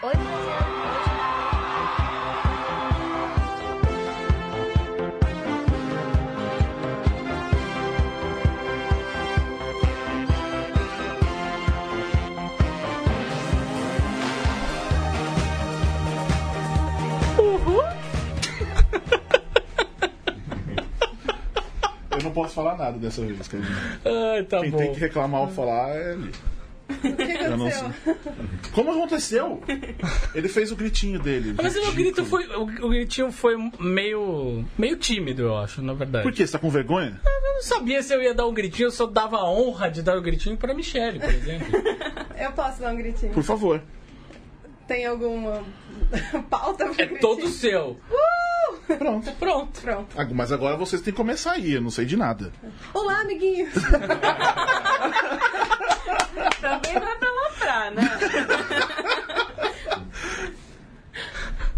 Oi. Eu não posso falar nada dessa vez, Cadinho. Ai, tá Quem bom. tem que reclamar ou falar é ali. O que aconteceu? Como aconteceu? Ele fez o gritinho dele. Mas o grito foi. O, o gritinho foi meio. meio tímido, eu acho, na verdade. Por quê? Você tá com vergonha? Eu não sabia se eu ia dar um gritinho, eu só dava a honra de dar o gritinho pra Michelle, por exemplo. Eu posso dar um gritinho. Por favor. Tem alguma pauta pra É gritinho? todo seu. Pronto. Pronto. Pronto. Ah, Mas agora vocês têm que começar aí, eu não sei de nada. Olá, amiguinhos. Também não é pra aloprar, né?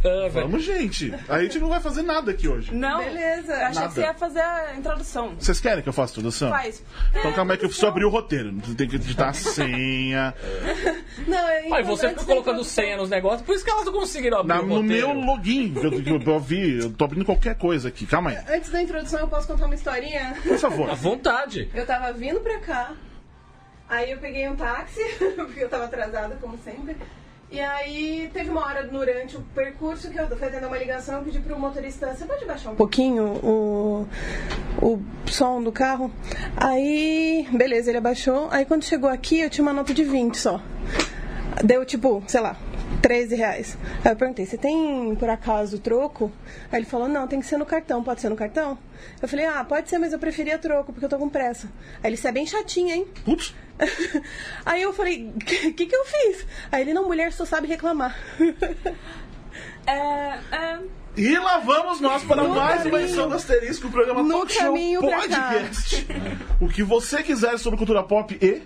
Ah. Vamos, gente. A gente não vai fazer nada aqui hoje. Não. Beleza. Eu achei Nada. que você ia fazer a introdução. Vocês querem que eu faça introdução? Faz. Então calma aí que eu preciso abrir o roteiro. Tem que digitar a senha. Não, é Aí você importante fica colocando senha nos negócios, por isso que elas não conseguiram abrir Na- o no roteiro. meu login, que eu, que eu, eu vi, eu tô abrindo qualquer coisa aqui. Calma aí. Antes da introdução, eu posso contar uma historinha? Por favor. À vontade. Eu tava vindo pra cá, aí eu peguei um táxi, porque eu tava atrasada, como sempre. E aí teve uma hora durante o percurso que eu fui atender uma ligação eu pedi pro motorista, você pode baixar um pouquinho o, o som do carro? Aí, beleza, ele abaixou. Aí quando chegou aqui, eu tinha uma nota de 20 só. Deu tipo, sei lá, 13 reais. Aí eu perguntei, você tem por acaso troco? Aí ele falou, não, tem que ser no cartão, pode ser no cartão? Eu falei, ah, pode ser, mas eu preferia troco, porque eu tô com pressa. Aí ele, você é bem chatinha, hein? Putz. Aí eu falei, o que, que que eu fiz? Aí ele, não, mulher só sabe reclamar. É, é, E lá vamos nós para No mais uma caminho- edição do Asterisco, o programa no Talk Show. Podcast. O que você quiser sobre cultura pop e...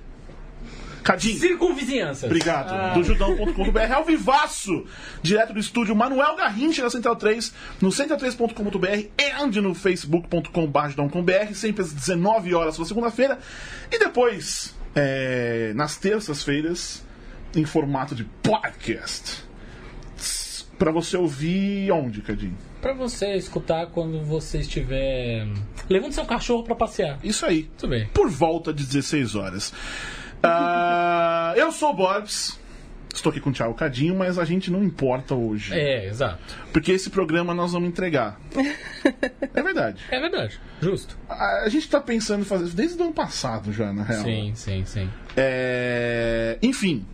Cadinho. Circunvizinhança. Obrigado. Do judão.com.br ao vivaço, direto do estúdio Manuel Garrincha na Central 3, no central3.com.br e no facebook.com.br, sempre às 19 horas na segunda-feira. E depois, é, nas terças-feiras, em formato de podcast. Pra você ouvir onde, Cadinho? Pra você escutar quando você estiver levando seu cachorro pra passear. Isso aí. Tudo bem. Por volta de 16 horas. Ah, eu sou o Borbs. Estou aqui com o Thiago Cadinho, mas a gente não importa hoje. É, exato. Porque esse programa nós vamos entregar. é verdade. É verdade. Justo. A, a gente tá pensando em fazer isso desde o ano passado já, na real. Sim, sim, sim. É, Enfim.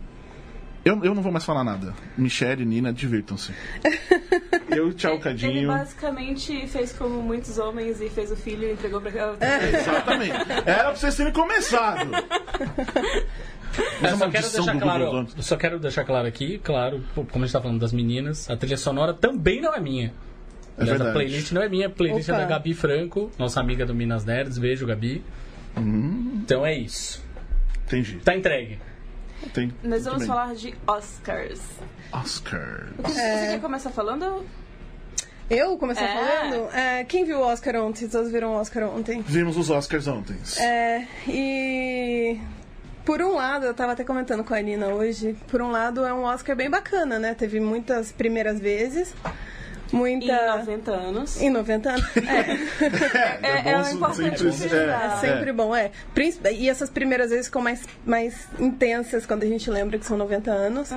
Eu, eu não vou mais falar nada. Michelle e Nina, divirtam-se. Eu e Thiago ele Cadinho. basicamente fez como muitos homens e fez o filho e entregou pra cá. Exatamente. Era pra vocês terem começado. Mas Eu a só quero deixar claro, só quero deixar claro aqui, claro, como a gente tá falando das meninas, a trilha sonora também não é minha. É Aliás, a playlist não é minha, a playlist é Opa. da Gabi Franco, nossa amiga do Minas Nerds. Beijo, Gabi. Hum. Então é isso. Entendi. Tá entregue. Tem, Nós vamos falar de Oscars. Oscar. Você quer começar falando? Eu comecei É. falando? É, quem viu o Oscar ontem? Todos viram o Oscar ontem? Vimos os Oscars ontem. É, e por um lado, eu tava até comentando com a Nina hoje, por um lado é um Oscar bem bacana, né? Teve muitas primeiras vezes, muita... Em 90 anos. Em 90 anos. É. É- é bom importante sempre- frisar. É sempre bom, é. E essas primeiras vezes ficam mais, mais intensas quando a gente lembra que são 90 anos.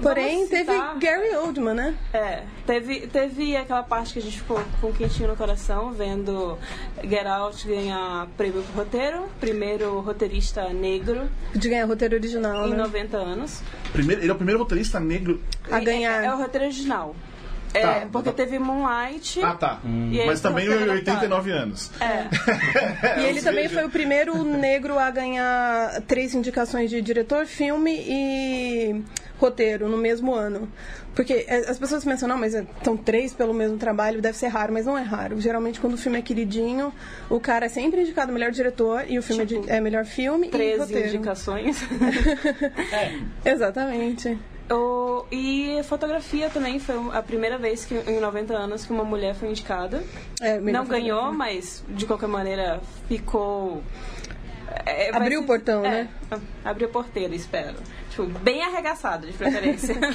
Porém, Vamos teve citar- Gary Oldman, né? É, teve, teve aquela parte que a gente ficou com quentinho no coração, vendo Get Out ganhar prêmio pro roteiro, primeiro roteirista negro De ganhar roteiro original, em né? 90 anos. Primeiro, ele é o primeiro roteirista negro. A ganhar. É, é o roteiro original. É, Tá, porque tá. teve Moonlight. Ah, tá. E aí Mas também roteiro 89 anos. É. E ele também foi o primeiro negro a ganhar três indicações de diretor, filme e roteiro no mesmo ano. Porque é, as pessoas pensam, não, mas são três pelo mesmo trabalho, deve ser raro, mas não é raro. Geralmente, quando o filme é queridinho, o cara é sempre indicado melhor diretor e o filme é Tipo, é melhor filme e 13 roteiro. indicações. Exatamente. O- e fotografia também foi a primeira vez que em 90 anos que uma mulher foi indicada. É, Não ganhou, mas de qualquer maneira ficou. É, vai Abriu o portão, é, né? Abriu a porteira, espero. Tipo, bem arregaçado, de preferência.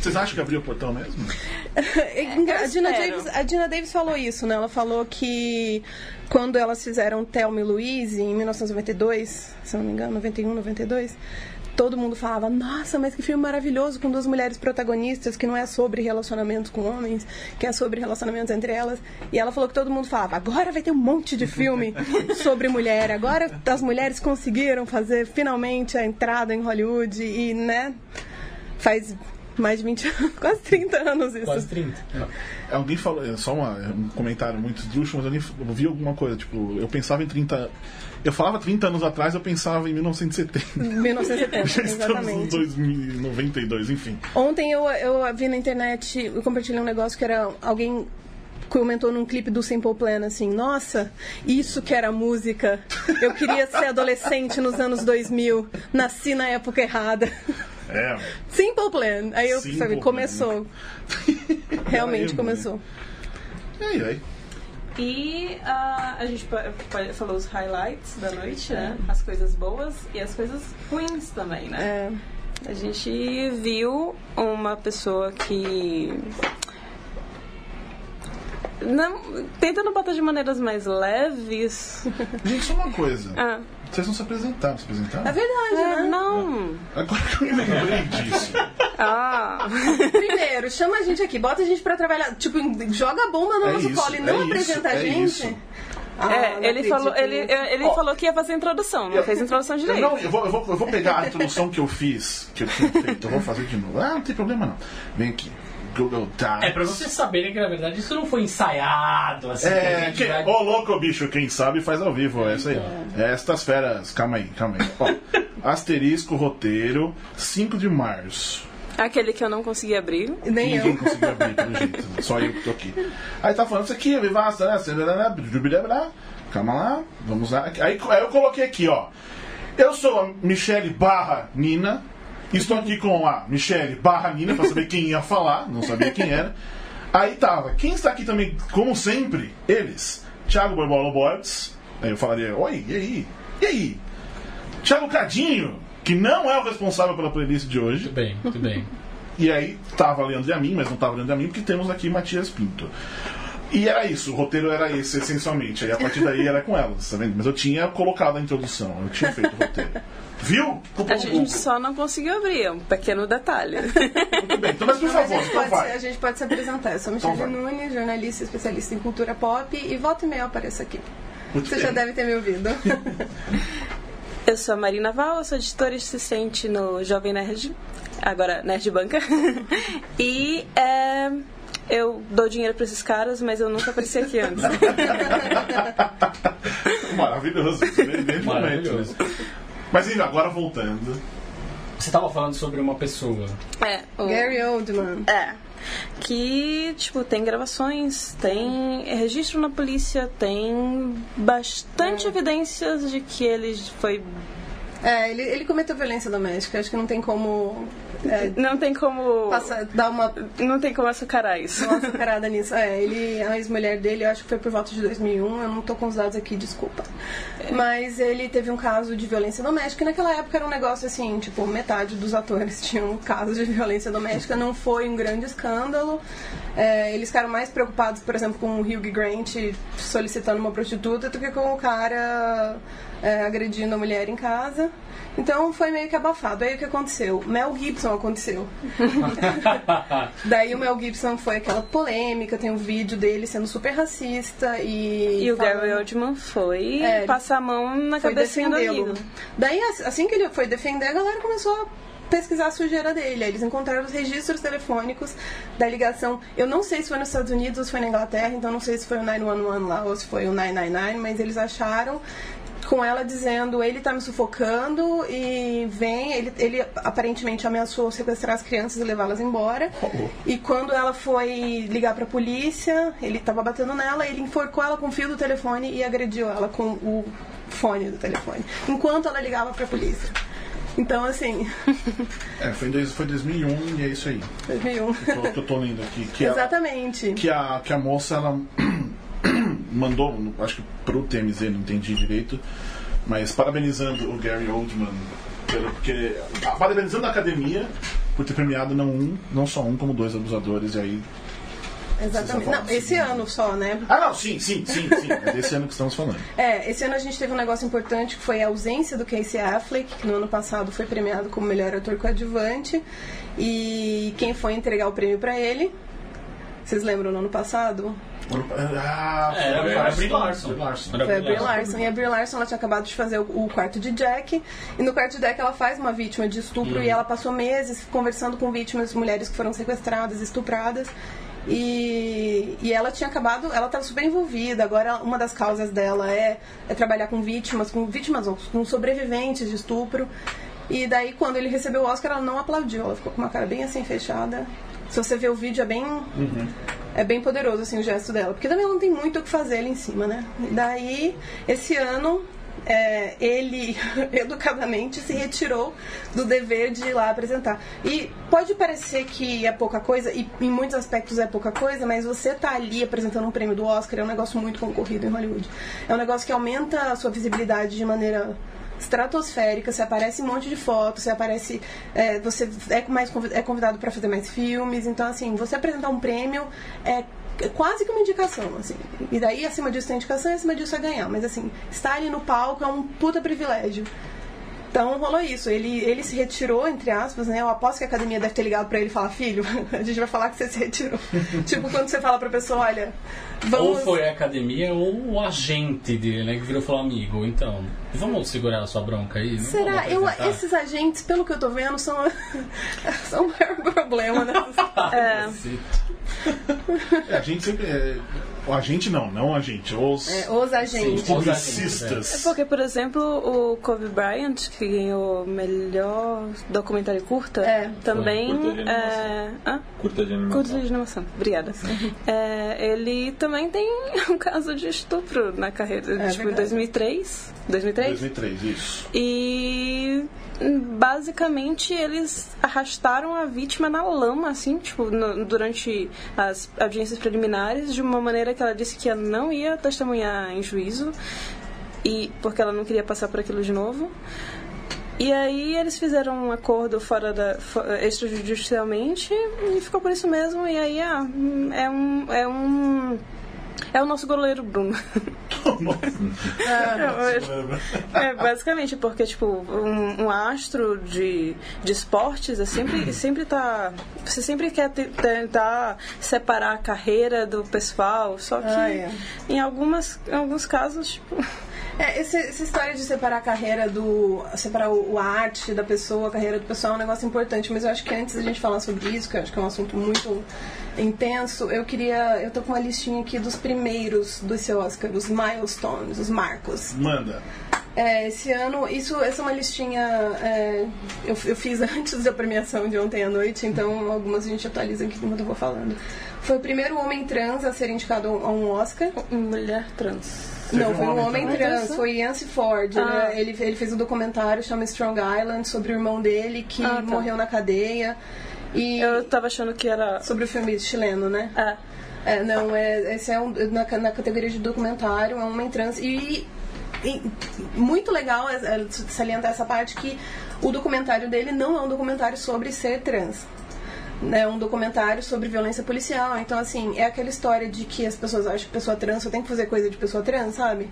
Vocês acham que abriu o portão mesmo? É, a, Dina espero. Davis, a Dina Davis falou isso, né? Ela falou que quando elas fizeram Thelma e Louise em 1992, se não me engano, 91, 92, todo mundo falava: Nossa, mas que filme maravilhoso com duas mulheres protagonistas, que não é sobre relacionamentos com homens, que é sobre relacionamentos entre elas. E ela falou que todo mundo falava: Agora vai ter um monte de filme sobre mulher, agora as mulheres conseguiram fazer finalmente a entrada em Hollywood e, né? Faz mais de 20 anos, quase 30 anos isso. Quase 30. Alguém falou, é só uma- um comentário muito esdrúxulo, mas alguém eu vi alguma coisa, tipo, eu pensava em 30. Eu falava 30 anos atrás, eu pensava em 1970. 1970, Já estamos em exatamente. 2092, enfim. Ontem eu, eu vi na internet, eu compartilhei um negócio que era alguém comentou num clipe do Simple Plan assim, nossa, isso que era música. Eu queria ser adolescente nos anos 2000, nasci na época errada. É. Simple Plan. Aí eu Simple sabe, Plan, começou. Realmente Caramba, começou. E aí, aí? E ah, a gente falou os highlights da noite, né? As coisas boas e as coisas ruins também, né? É, A gente viu uma pessoa que. Não, tentando botar de maneiras mais leves. Gente, só uma coisa. Ah, Vocês não se apresentaram, se apresentaram? é verdade, é, né? não. Agora que eu me lembrei disso. Ah. Primeiro, chama a gente aqui, bota a gente pra trabalhar. Tipo, joga a bomba no É nosso isso, colo e é não isso, apresenta a é gente. isso. Ah, É, ele falou, ele, nisso. ele Ó. falou que ia fazer a introdução, não fez a introdução direito. não, eu, vou, eu, vou, eu vou pegar a introdução que eu fiz, que eu tinha feito, eu vou fazer de novo. Ah, não tem problema não. Vem aqui. Google Docs. É pra vocês saberem que na verdade isso não foi ensaiado assim. que a É, gente que, vai- ô louco bicho, quem sabe faz ao vivo, é essa aí. Estas feras, calma aí, calma aí. Ó, asterisco, roteiro, 5 de março. Aquele que eu não consegui abrir. Nem Ninguém eu. conseguiu abrir pelo jeito, só eu que tô aqui. Aí tá falando isso aqui, é vivasta, né? Blá, Calma lá, vamos lá. Aí, aí eu coloquei aqui, ó. Eu sou a Michele barra Nina. Estou aqui com a Michele barra Nina pra saber quem ia falar, não sabia quem era. Aí tava, quem está aqui também, como sempre, eles. Thiago Borbolo Borges. Aí eu falaria, oi, e aí? E aí? Thiago Cadinho, que não é o responsável pela playlist de hoje. Muito bem, muito bem. E aí tava Leandro e a mim, mas não tava Leandro e a mim, porque temos aqui Matias Pinto. E era isso, o roteiro era esse, essencialmente. Aí a partir daí era com elas, tá vendo? Mas eu tinha colocado a introdução, eu tinha feito o roteiro. Viu? A gente só não conseguiu abrir, é um pequeno detalhe. Muito bem, então, mas por favor, gente, então pode, se- a gente pode se apresentar. Eu sou Michelle Então. Nunes, jornalista especialista em cultura pop e volta e meia eu apareço aqui. Muito Você bem. já deve ter me ouvido. Eu sou a Marina Val, eu sou editora assistente no Jovem Nerd, agora Nerd Banca. e é, eu dou dinheiro pra esses caras, mas eu nunca apareci aqui antes. Maravilhoso. Maravilhoso. Mas enfim, agora voltando. Você tava falando sobre uma pessoa. É, o- Gary Oldman. É. Que, tipo, tem gravações, tem registro na polícia, tem bastante evidências de que ele foi. É, ele, ele cometeu violência doméstica. Acho que não tem como é, Não tem como. passar, dar uma Não tem como açucarar isso. uma açucarada nisso. É, ele, a ex-mulher dele, eu acho que foi por volta de 2001. Eu não tô com os dados aqui, desculpa. Mas ele teve um caso de violência doméstica. E naquela época era um negócio assim, tipo, metade dos atores tinham um caso de violência doméstica. Não foi um grande escândalo. É, eles ficaram mais preocupados, por exemplo, com o Hugh Grant solicitando uma prostituta do que com o cara é, agredindo a mulher em casa. Então foi meio que abafado. Aí o que aconteceu? Mel Gibson aconteceu. Daí o Mel Gibson foi aquela polêmica, tem um vídeo dele sendo super racista e. E o falando- Gary Oldman foi É, passar a mão na foi cabecinha do defendê-lo. amigo. Daí, ass- assim que ele foi defender, a galera começou a pesquisar a sujeira dele. Aí eles encontraram os registros telefônicos da ligação. Eu não sei se foi nos Estados Unidos ou se foi na Inglaterra, então não sei se foi o 911 lá ou se foi o 999, mas eles acharam com ela dizendo ele tá me sufocando e vem ele, ele aparentemente ameaçou sequestrar as crianças e levá-las embora e quando ela foi ligar pra polícia ele tava batendo nela ele enforcou ela com o fio do telefone e agrediu ela com o fone do telefone enquanto ela ligava pra polícia então assim É, foi em dois- foi 2001 e é isso aí. 2001 Que eu, que eu tô lendo aqui. Que a- exatamente que a, que a moça ela mandou, acho que pro TMZ, não entendi direito, mas parabenizando o Gary Oldman, porque, parabenizando a academia por ter premiado não um, não só um, como dois abusadores, e aí. Exatamente. Não, esse falam ano só, né? Ah, não, sim, sim, sim, sim. É desse ano que estamos falando. É, esse ano a gente teve um negócio importante que foi a ausência do Casey Affleck, que no ano passado foi premiado como melhor ator coadjuvante. E quem foi entregar o prêmio pra ele? Vocês lembram no ano passado? Ah, É, era a a Brie Larson. Larson. Foi a Brie Larson. E a Brie Larson ela tinha acabado de fazer o, o quarto de Jack. E no quarto de Jack ela faz uma vítima de estupro e ela passou meses conversando com vítimas, mulheres que foram sequestradas, estupradas. E, e ela tinha acabado, ela estava super envolvida. Agora, uma das causas dela é, é trabalhar com vítimas, com vítimas, não, com sobreviventes de estupro. E daí, quando ele recebeu o Oscar, ela não aplaudiu. Ela ficou com uma cara bem assim fechada. Se você ver o vídeo, é bem. É bem poderoso assim o gesto dela. Porque também ela não tem muito o que fazer ali em cima, né? Daí, esse ano, é, ele educadamente se retirou do dever de ir lá apresentar. E pode parecer que é pouca coisa, e em muitos aspectos é pouca coisa, mas você tá ali apresentando um prêmio do Oscar é um negócio muito concorrido em Hollywood. É um negócio que aumenta a sua visibilidade de maneira estratosférica, você aparece um monte de fotos, você aparece, é, você é mais é convidado para fazer mais filmes, então assim, você apresentar um prêmio é quase que uma indicação, assim. E daí, acima disso tem indicação e acima disso é ganhar. Mas assim, estar ali no palco é um puta privilégio. Então rolou isso. Ele, ele se retirou, entre aspas, né? Eu aposto que a academia deve ter ligado pra ele e falar, filho, a gente vai falar que você se retirou. tipo, quando você fala pra pessoa, olha, vamos. Ou foi a academia ou o agente dele, né? Que virou e falou, amigo, então, vamos segurar a sua bronca aí? Não Será? Eu, apresentar?" esses agentes, pelo que eu tô vendo, são, são o maior problema, né? É. É, a gente sempre. É, o agente não, não a gente. Os É, os agentes. Sim. publicistas. É porque, por exemplo, o Kobe Bryant, que ganhou melhor documentário curta, É. também. Curta de é... Curta de animação. Curta de animação, obrigada. É, ele também tem um caso de estupro na carreira, É tipo, em verdade. 2003. 2003? 2003, isso. E basicamente eles arrastaram a vítima na lama, assim, tipo, no- durante as audiências preliminares, de uma maneira que ela disse que ela não ia testemunhar em juízo, e porque ela não queria passar por aquilo de novo. E aí eles fizeram um acordo fora da extrajudicialmente e ficou por isso mesmo. E aí ah, é um é um é o nosso goleiro Bruno. É, basicamente, porque, tipo, um, um astro de, de esportes é sempre, sempre tá. Você sempre quer te- tentar separar a carreira do pessoal, só que Ah, é. em, algumas, em alguns casos, tipo. É, esse- essa história de separar a carreira do. separar o, o arte da pessoa, a carreira do pessoal é um negócio importante, mas eu acho que antes da gente falar sobre isso, que eu acho que é um assunto muito intenso, eu queria. Eu tô com uma listinha aqui dos primeiros do seu Oscar, os milestones, os marcos. Manda. É, esse ano, isso, essa é uma listinha. é, eu, eu fiz antes da premiação de ontem à noite, então algumas a gente atualiza aqui enquanto eu vou falando. Foi o primeiro homem trans a ser indicado a um Oscar. Mulher trans. Teve Não, um foi um homem trans. trans, foi Yancey Ford. Ele- Ah. Ele, ele fez um documentário chama Strong Island sobre o irmão dele que Ah, tá. morreu na cadeia. E Eu tava achando que era. sobre o filme chileno, né? É. É, não, é, esse é um, na, na categoria de documentário, é um homem trans. E, e muito legal é, é salientar essa parte que o documentário dele não é um documentário sobre ser trans. É um documentário sobre violência policial. Então, assim, é aquela história de que as pessoas acham que pessoa trans só tem que fazer coisa de pessoa trans, sabe?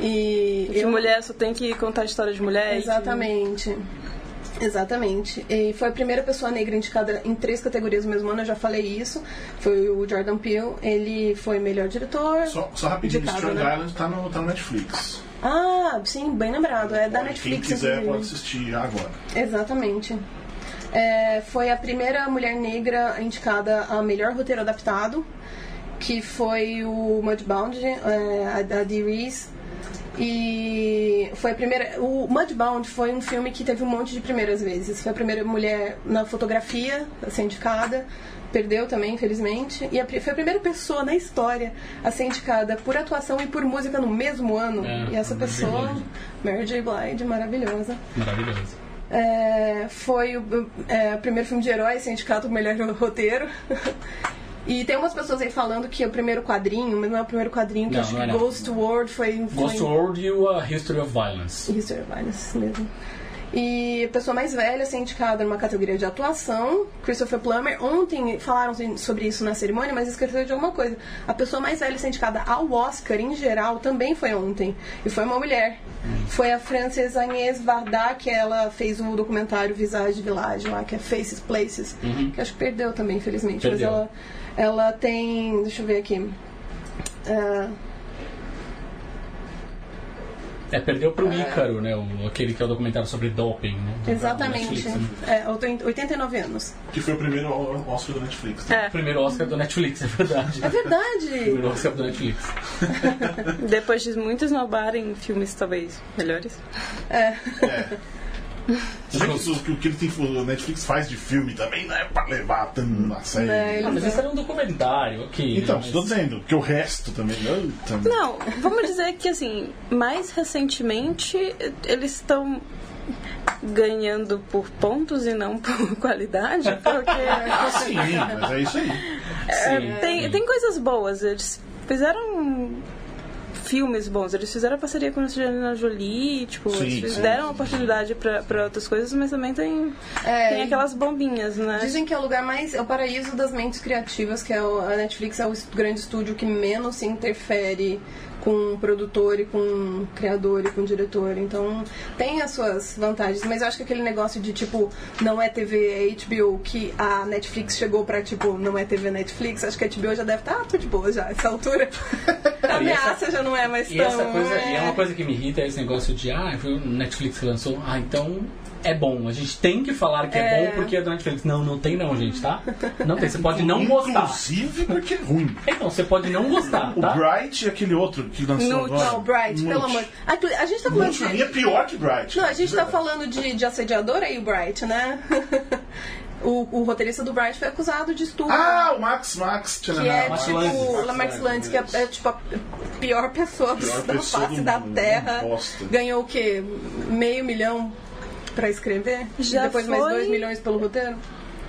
E. De eu- mulher só tem que contar a história de mulher. e que- Exatamente. Exatamente. E foi a primeira pessoa negra indicada em três categorias no mesmo ano, eu já falei isso. Foi o Jordan Peele. Ele foi melhor diretor. Só, só rapidinho, Indicado, Strong né? Island tá no, tá no Netflix. Ah, sim, bem lembrado. É da Netflix. Quem quiser inclusive. pode assistir agora. Exatamente. É, foi a primeira mulher negra indicada a melhor roteiro adaptado, que foi o Mudbound, é, a, a Dee Reese. E foi a primeira. O Mudbound foi um filme que teve um monte de primeiras vezes. Foi a primeira mulher na fotografia a ser indicada. Perdeu também, infelizmente. E a foi a primeira pessoa na história a ser indicada por atuação e por música no mesmo ano. É, e essa pessoa. Mary J. Blige, maravilhosa. Maravilhoso. É, foi o é, primeiro filme de herói ser indicado o melhor roteiro. E tem umas pessoas aí falando que é o primeiro quadrinho, mas não é o primeiro quadrinho, que Não, acho não é que não. Ghost World foi. foi Ghost World e o A History of Violence. History of Violence mesmo. E a pessoa mais velha ser indicada numa categoria de atuação, Christopher Plummer. Ontem falaram sobre isso na cerimônia, mas esqueceu de alguma coisa. A pessoa mais velha ser indicada ao Oscar, em geral, também foi ontem. E foi uma mulher. Foi a Frances Agnès Varda, que ela fez o documentário Visage Village lá, que é Faces Places. Que acho que perdeu também, infelizmente. Perdeu. Mas ela, ela tem. Deixa eu ver aqui. Ah, É, perdeu pro Ícaro, né? O, aquele que é o documentário sobre doping, né? do- do exatamente. Netflix, né? É, 89 anos. Que foi o primeiro Oscar da Netflix. né? É. Primeiro Oscar do Netflix, é verdade. É verdade! Primeiro Oscar do Netflix. Depois de muitos nobarem filmes talvez melhores. É. É. Que isso- que o que ele tem, o Netflix faz de filme também não é pra levar tanto a sério. Né, Ah, mas esse era um documentário, ok. Então, né? estou dizendo que o resto também. não, também. Não, vamos dizer que assim, mais recentemente eles estão ganhando por pontos e não por qualidade, porque Ah, sim, mas é isso aí. Sim, tem, sim. tem coisas boas. Eles fizeram filmes bons. Eles fizeram parceria com a Angelina Jolie, tipo, Sim, eles sim, deram sim, oportunidade pra, pra outras coisas, mas também tem, É, tem aquelas bombinhas, né? Dizem que é o lugar mais. É o paraíso das mentes criativas, que é o, a Netflix é o grande estúdio que menos se interfere com produtor e com criador e com diretor. Então tem as suas vantagens. Mas eu acho que aquele negócio de tipo, não é TV, é HBO, que a Netflix chegou pra tipo, não é TV Netflix, acho que a HBO já deve estar de boa já, essa altura. a ameaça já não é mais E tão. essa coisa, e é é. uma coisa que me irrita é esse negócio de, ah, foi o Netflix que lançou, ah, então é bom. A gente tem que falar que é, É. bom porque é do Netflix. Não, não tem não, gente, tá? Não tem. Você pode não gostar. Inclusive porque é ruim. Então, você pode não gostar, O tá? Bright e aquele outro que lançou No- agora. Não, Bright, pelo amor. Inclu- A gente tá falando Multi, de. é pior que Bright. Não, a gente De tá falando de, de assediador aí, o Bright, né? o, o roteirista do Bright foi acusado de estupro. Ah, o Max Max. que é tchananã, Max tipo o Max Landis, que é, é, tipo a pior pessoa Pior da pessoa face do da mundo, Terra. Ganhou o quê? Meio milhão pra escrever? Já e depois mais foi- dois milhões pelo roteiro?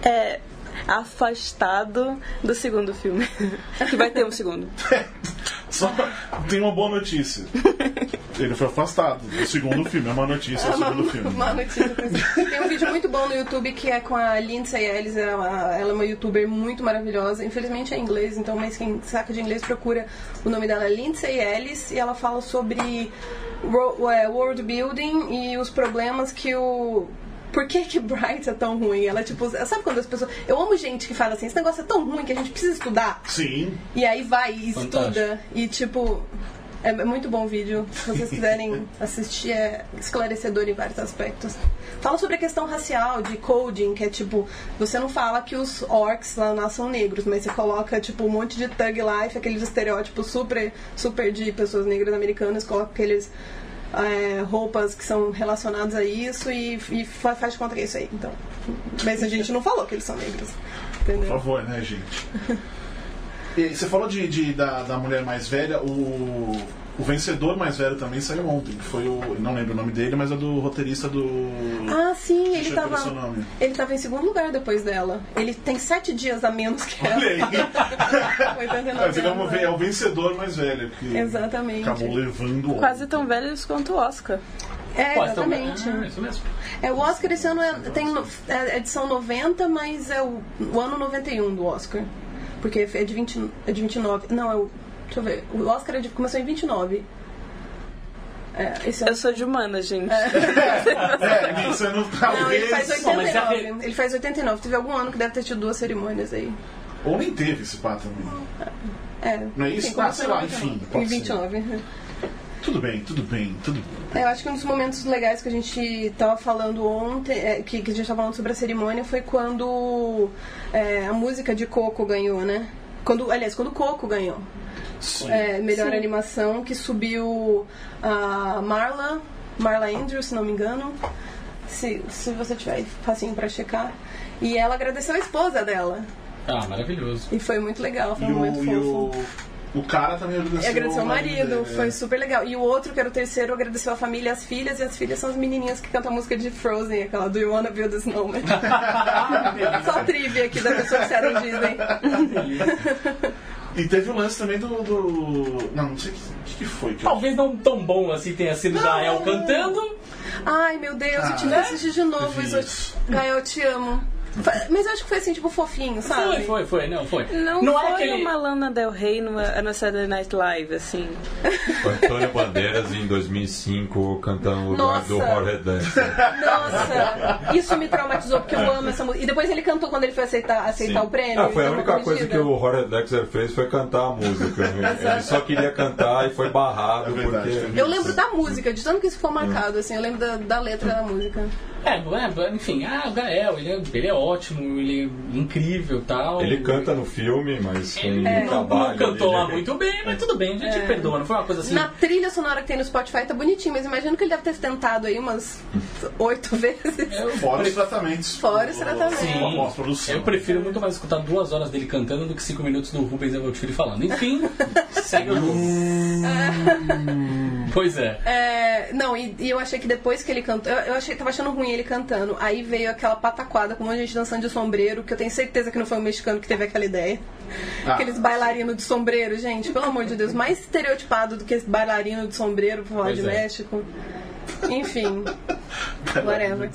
É afastado do segundo filme. que vai ter um segundo. Só tem uma boa notícia. Ele foi afastado do segundo filme. É uma notícia do segundo filme. Uma notícia. Tem um vídeo muito bom no YouTube que é com a Lindsay Ellis. Ela, ela é uma youtuber muito maravilhosa. Infelizmente é em inglês, então, mas quem saca de inglês procura o nome dela é Lindsay Ellis. E ela fala sobre é, world building e os problemas que o. Por que que Bright é tão ruim? Ela, tipo, sabe quando as pessoas. Eu amo gente que fala assim: esse negócio é tão ruim que a gente precisa estudar. Sim. E aí vai e Fantástico. estuda. E tipo, é muito bom o vídeo. Se vocês quiserem assistir, é esclarecedor em vários aspectos. Fala sobre a questão racial, de coding, que é tipo, você não fala que os orcs lá, lá são negros, mas você coloca tipo um monte de thug life, aqueles estereótipos super, super de pessoas negras americanas, coloca aqueles. É, roupas que são relacionadas a isso e, e fa- faz conta que é isso aí. Então, mas a gente não falou que eles são negros. Por Entendeu? favor, né, gente? E você falou de, de- da, da mulher mais velha, o, o vencedor mais velho também saiu ontem, que foi o. Não lembro o nome dele, mas é do roteirista do. Ah, sim, ele tava. o seu nome. Ele tava em segundo lugar depois dela. Ele tem sete dias a menos que ela. Olha aí. 89 Mas ele é, o- é vencedor mais velho. Que Exatamente. Acabou levando o. Quase tão velhos quanto o Oscar. É, então, exatamente. ah, isso mesmo. É, o Oscar esse ano é, tem no- é a edição 90, mas é o, o ano 91 do Oscar. Porque é de, 20, é de 29. Não, é o. Deixa eu ver. O Oscar é de- começou em 29. É, esse Eu ano. sou de humana, gente. É, você não Não, ele faz talvez. Bom, mas já 89. Ele faz 89. Teve algum ano que deve ter tido duas cerimônias aí. Ou nem teve esse pá também. É. Não é isso? Enfim, Ah, sei lá, em enfim, 99. pode Em ser. 29. Tudo bem, tudo bem, tudo bem. É, Eu acho que um dos momentos legais que a gente tava falando ontem, é, que, que a gente tava falando sobre a cerimônia, foi quando é, a música de Coco ganhou, né? Quando, aliás, quando Coco ganhou. É, melhor Sim. animação, que subiu a Marla, Marla Andrews, se não me engano. Se, se você tiver facinho pra checar. E ela agradeceu a esposa dela. Ah, maravilhoso. E foi muito legal, foi E um momento o, fofo. o, cara também agradeceu, E agradeceu o marido, dele, foi é. super legal. E o outro, que era o terceiro, agradeceu a família e as filhas, e as filhas são as menininhas que cantam a música de Frozen, aquela Do You Wanna Build a Snowman? Só trivia aqui da pessoa que disseram Disney. E teve o lance também do. do- Não, não sei o que, que, foi. Que eu- Talvez não tão bom assim tenha sido Jael cantando. Ai, meu Deus, eu tinha que assistir de novo. Ai, eu te amo. Fa- Mas eu acho que foi assim, tipo, fofinho, sabe? Foi, foi, foi, não, foi. Não, não foi é aquele. uma Lana Del Rey numa, no Saturday Night Live, assim. O Antônio Bandeiras em 2005 cantando no lugar do Jorge Dancer. Nossa, isso me traumatizou porque eu amo essa música. E depois ele cantou quando ele foi aceitar, aceitar o prêmio. Ah, foi a única coisa que o Jorge Dexter fez foi cantar a música. Ele só queria cantar e foi barrado É verdade, porque. Eu lembro da música, de tanto que isso ficou marcado, assim, eu lembro da, da letra da música. É, é, enfim, ah, o Gael, ele é, ele é ótimo, ele é incrível e tal. Ele canta no filme, mas com Ele um não, trabalho. não cantou lá ele- muito bem, mas tudo bem, a gente perdoa, não foi uma coisa assim. Na trilha sonora que tem no Spotify tá bonitinho, mas imagino que ele deve ter tentado aí umas oito vezes. Eu Fora os tratamentos. Fora os tratamentos. Sim, eu prefiro muito mais escutar duas horas dele cantando do que cinco minutos do Rubens Evoltfilho falando. Enfim, segue o jogo. Pois é. É, não, e, e eu achei que depois que ele cantou, eu, eu achei tava achando ruim ele cantando. Aí veio aquela pataquada com um monte de gente dançando de sombreiro, que eu tenho certeza que não foi o mexicano que teve aquela ideia. Ah. Aqueles bailarinos de sombreiro, gente, pelo amor de Deus, mais estereotipado do que esse bailarino de sombreiro pra falar Pois de é. México. Enfim, whatever.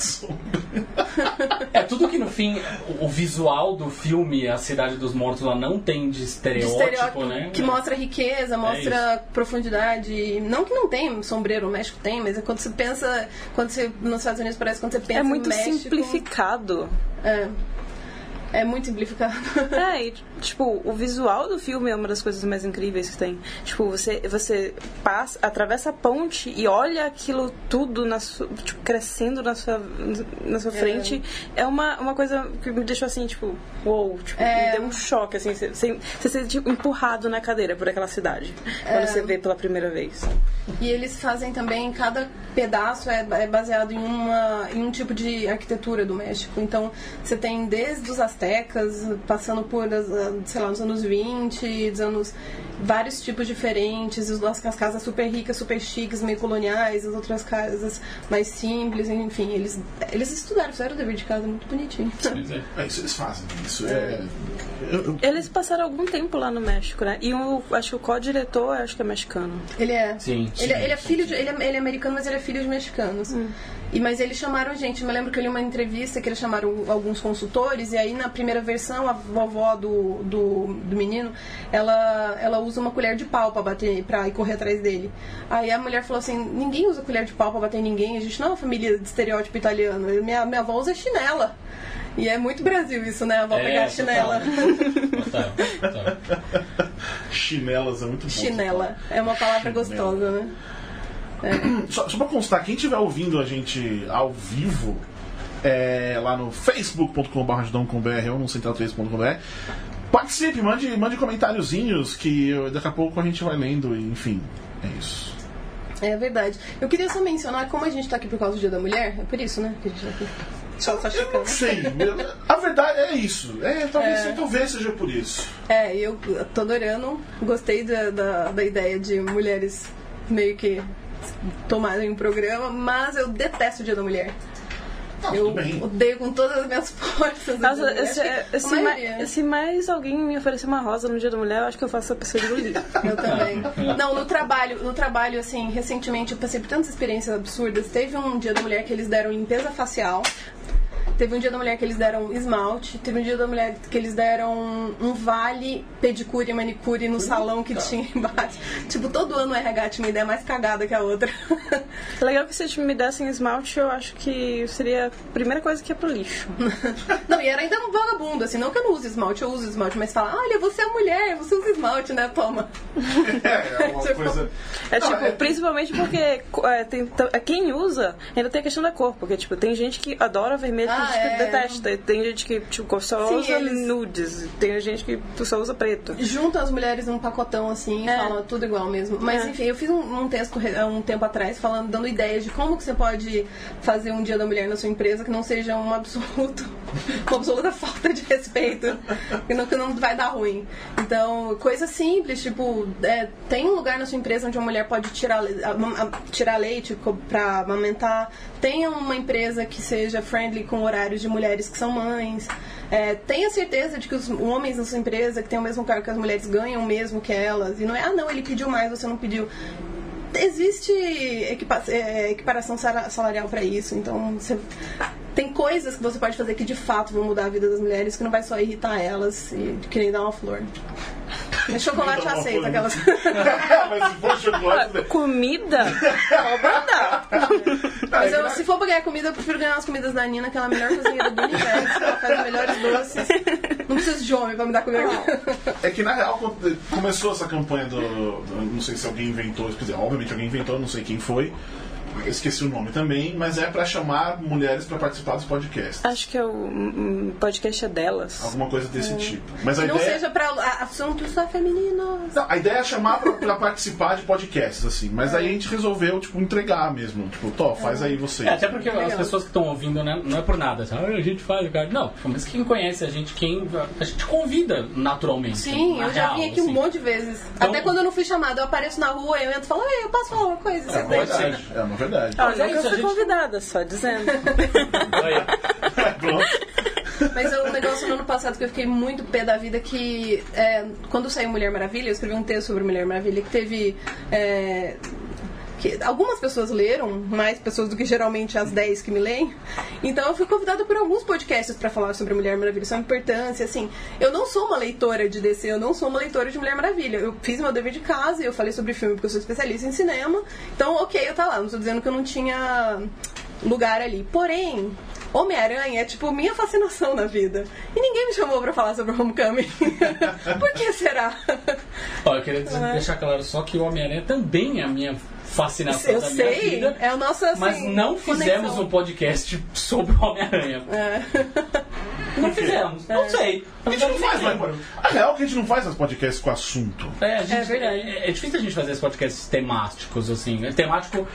É tudo que no fim, o, visual do filme A Cidade dos Mortos lá não tem de De estereótipo, estereótipo né? que mostra riqueza, mostra profundidade. Não que não tem sombreiro, o México tem, mas é quando você pensa, quando você nos Estados Unidos parece quando você pensa É muito no México. simplificado. É. É muito simplificado. É, e, tipo, o visual do filme é uma das coisas mais incríveis que tem. Tipo, você, você passa, atravessa a ponte e olha aquilo tudo na sua, tipo, crescendo na sua, na sua frente. É uma, uma coisa que me deixou assim, tipo, uou, tipo, É. me deu um choque, assim, você, você, você ser tipo, empurrado na cadeira por aquela cidade. Quando você vê pela primeira vez. E eles fazem também, cada pedaço é, é baseado em, uma, em um tipo de arquitetura do México. Então, você tem desde os astecas, passando por, as, sei lá, nos anos 20, dos anos vários tipos diferentes, as as casas super ricas, super chiques, meio coloniais, as outras casas mais simples, enfim, eles, eles estudaram, fizeram o dever de casa muito bonitinho. É. É isso, eles fazem. Isso é. Eles passaram algum tempo lá no México, né? E o, acho que o co-diretor, acho que é mexicano. Ele é. Sim, Ele, sim, ele é filho sim. de, ele, é, ele é americano, mas ele é filho de mexicanos. E, mas eles chamaram gente. Eu me lembro que eu li uma entrevista que eles chamaram alguns consultores, e aí na primeira versão, a vovó do, do, do menino, ela, ela usa uma colher de pau pra bater, pra ir correr atrás dele. Aí a mulher falou assim: ninguém usa colher de pau pra bater em ninguém, a gente não é uma família de estereótipo italiano. Minha, minha avó usa chinela. E é muito Brasil isso, né? A avó É, pegar a chinela. Total, total. Chinelas é muito bom. Chinela. É uma palavra gostosa, né? Só, só pra constar, quem estiver ouvindo a gente ao vivo, é, lá no facebook.com.br ou no central3.com.br, participe, mande, mande comentáriozinhos que daqui a pouco a gente vai lendo, enfim, é isso. É verdade. Eu queria só mencionar, como a gente tá aqui por causa do Dia da Mulher, é por isso, né? Que a gente tá aqui. Só, Eu não sei, a verdade é isso. É, talvez, talvez seja por isso. É, eu tô adorando. Gostei da, da, da ideia de mulheres meio que tomarem um programa, mas eu detesto o Dia da Mulher. Eu odeio com todas as minhas forças. Nossa, da Mulher. esse- Acho que a esse ma- maioria. se mais alguém me oferecer uma rosa no dia da mulher, eu acho que eu faço a pessoa engolir. Eu também. Não, no trabalho, no trabalho, assim, recentemente eu passei por tantas experiências absurdas. Teve um dia da mulher que eles deram limpeza facial. Teve um dia da mulher que eles deram esmalte. Teve um dia da mulher que eles deram um vale pedicure e manicure no salão que tinha embaixo. Tipo, todo ano o RH tinha uma ideia mais cagada que a outra. É legal que se eles me dessem esmalte, eu acho que seria a primeira coisa que ia pro lixo. Não, e era ainda um vagabundo, assim, não que eu não use esmalte, eu uso esmalte, mas fala, olha, você é mulher, você usa esmalte, né? Toma. É, é uma Tipo, coisa. É tipo, é- principalmente porque é, tem, quem usa ainda tem a questão da cor, porque tipo, tem gente que adora vermelho Ah, tem gente que é. detesta, e tem gente que tipo, só Sim, usa eles- nudes, tem gente que só usa preto. juntam as mulheres num pacotão assim e É. falam tudo igual mesmo. Mas É. enfim, eu fiz um, um texto há um tempo atrás falando, dando ideias de como que você pode fazer um dia da mulher na sua empresa que não seja um absoluto, uma absoluta falta de respeito, que não, que não vai dar ruim. Então, coisa simples, tipo, é, tem um lugar na sua empresa onde uma mulher pode tirar, tirar leite pra amamentar. Tenha uma empresa que seja friendly com horários de mulheres que são mães. É, tenha certeza de que os homens na sua empresa, que tem o mesmo cargo que as mulheres, ganham o mesmo que elas. E não é, ah, não, ele pediu mais, você não pediu. Existe equipa- é, equiparação salarial pra isso, então você- tem coisas que você pode fazer que de fato vão mudar a vida das mulheres, que não vai só irritar elas, e que nem dar uma flor. E chocolate aceita aquelas. Mas se for chocolate. Comida? Mandar. Mas eu, se for pra ganhar comida, eu prefiro ganhar as comidas da Nina, que ela é a melhor cozinheira do universo. Ela faz os melhores doces. Não preciso de homem pra me dar comida. É que na real começou essa campanha do, do- Não sei se alguém inventou, quer dizer, obviamente alguém inventou, não sei quem foi. Eu Esqueci o nome também, mas é pra chamar mulheres pra participar dos podcasts. Acho que é o podcast é delas. Alguma coisa desse tipo. Mas a não ideia. seja pra a- assuntos só femininos. Não, a ideia é chamar pra, pra participar de podcasts, assim. Mas aí a gente resolveu, tipo, entregar mesmo. Tipo, Tó, faz aí vocês. É, até porque as Legal. pessoas que estão ouvindo, né, não é por nada. Assim, "Ah, a gente faz, cara. Não, mas quem conhece a gente, quem. A gente convida naturalmente. Sim, eu já real, vim aqui um assim. monte de vezes. Então- Até quando eu não fui chamada, eu apareço na rua, eu entro e falo, ei, eu posso falar uma coisa? Você É verdade. É uma verdade. Ah, Mas é nunca isso, a fui gente- convidada, só dizendo. Mas é um negócio no ano passado que eu fiquei muito pé da vida que é, quando saiu Mulher Maravilha, eu escrevi um texto sobre Mulher Maravilha que teve. é, que algumas pessoas leram, mais pessoas do que geralmente as 10 que me leem. Então eu fui convidada por alguns podcasts para falar sobre Mulher Maravilha, sua importância, assim. Eu não sou uma leitora de DC, eu não sou uma leitora de Mulher Maravilha. Eu fiz meu dever de casa, eu falei sobre filme porque eu sou especialista em cinema. Então, ok, eu tá lá, não tô dizendo que eu não tinha lugar ali. Porém, Homem-Aranha é tipo minha fascinação na vida. E ninguém me chamou pra falar sobre Homecoming. Por que será? Ó, eu queria dizer- deixar claro só que o Homem-Aranha também é a minha fascinação Eu da minha sei, vida. é o nosso assim, Mas não fizemos conexão. um podcast sobre o Homem-Aranha. É. Não fizemos. Não sei. A gente não faz, mas. A real é que a gente não faz as podcasts com assunto. É, a gente, É é, é difícil a gente fazer esses podcasts temáticos, assim. É temático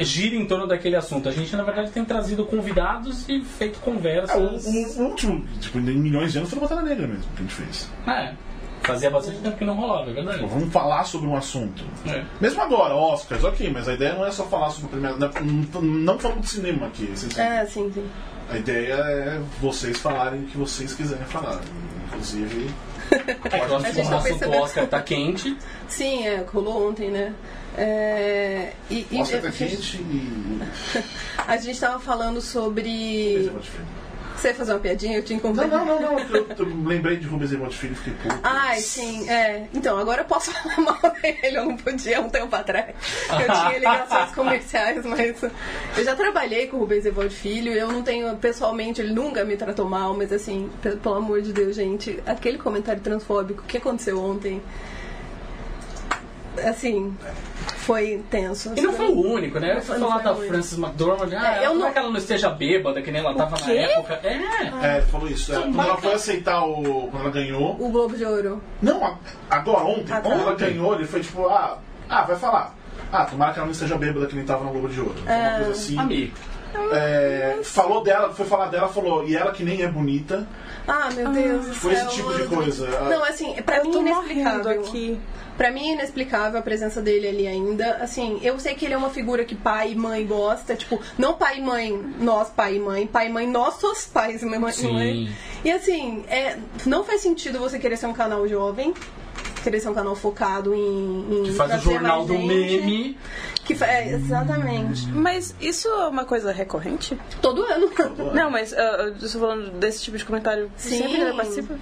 gira em torno daquele assunto. A gente, na verdade, tem trazido convidados e feito É, o, conversas. o- o último, tipo, em milhões de anos foi no Batalha Negra mesmo que a gente fez. É, fazia bastante tempo que não rolava, é verdade. Tipo, vamos falar sobre um assunto. É. Mesmo agora, Oscars, ok, mas a ideia não é só falar sobre o primeiro. Não, não, falamos de cinema aqui. vocês- É, sim, sim. A ideia é vocês falarem o que vocês quiserem falar. Inclusive. É que o A gente tá o assunto percebendo. Oscar tá quente. Sim, é, rolou ontem, né? É, e, e- Oscar tá quente e. a gente tava falando sobre. Você ia fazer uma piadinha? Eu te Não, encontrei. não, não, não. Eu, eu lembrei de Rubens Evald Filho e fiquei puto. Ai, sim, é. Então, agora eu posso falar mal dele, eu não podia um tempo atrás. Eu tinha ligações comerciais, mas eu já trabalhei com o Rubens Evaldo Filho, eu não tenho, pessoalmente, ele nunca me tratou mal, mas assim, pe- pelo amor de Deus, gente, aquele comentário transfóbico que aconteceu ontem, assim, foi tenso. E não foi o único, né? Não falar da único. Frances McDormand. Ah, É, eu como não- é que ela não esteja bêbada, que nem ela tava na época. É. É, ele falou isso. É, quando ela foi aceitar o. Quando ela ganhou. O Globo de Ouro. Não, agora, ontem, Ah, tá. quando ela ganhou, ele foi tipo, ah, ah, vai falar. Ah, tomara que ela não esteja bêbada que nem tava no Globo de Ouro. Foi Uma coisa assim. Amigo. É, falou dela, foi falar dela, falou, e ela que nem é bonita. Ah, meu Deus. Foi esse tipo de coisa. Não, assim, pra Eu mim tô é inexplicável. aqui. Pra mim é inexplicável a presença dele ali ainda. Assim, eu sei que ele é uma figura que pai e mãe gosta. Tipo, não pai e mãe, nós pai e mãe. Pai e mãe, nossos pais e mãe. Sim. mãe. E assim, é, não faz sentido você querer ser um canal jovem. Querer ser um canal focado em. em Que faz o jornal do meme. Que fa- é, exatamente. Mas isso é uma coisa recorrente? Todo ano. Não, mas ah, eu estou falando desse tipo de comentário. Sim. Sempre que participa.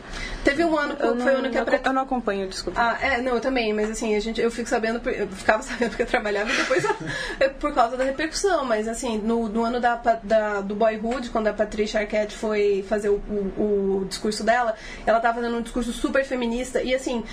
Teve um ano que Eu não, foi o ano que Pre- eu não acompanho, desculpa. Ah, é, não, eu também, mas assim, a gente, eu fico sabendo, por- eu ficava sabendo porque eu trabalhava e depois por causa da repercussão, mas assim, no, no ano da, da- do Boyhood, quando a Patricia Arquette foi fazer o, o- o discurso dela, ela tava fazendo um discurso super feminista e assim.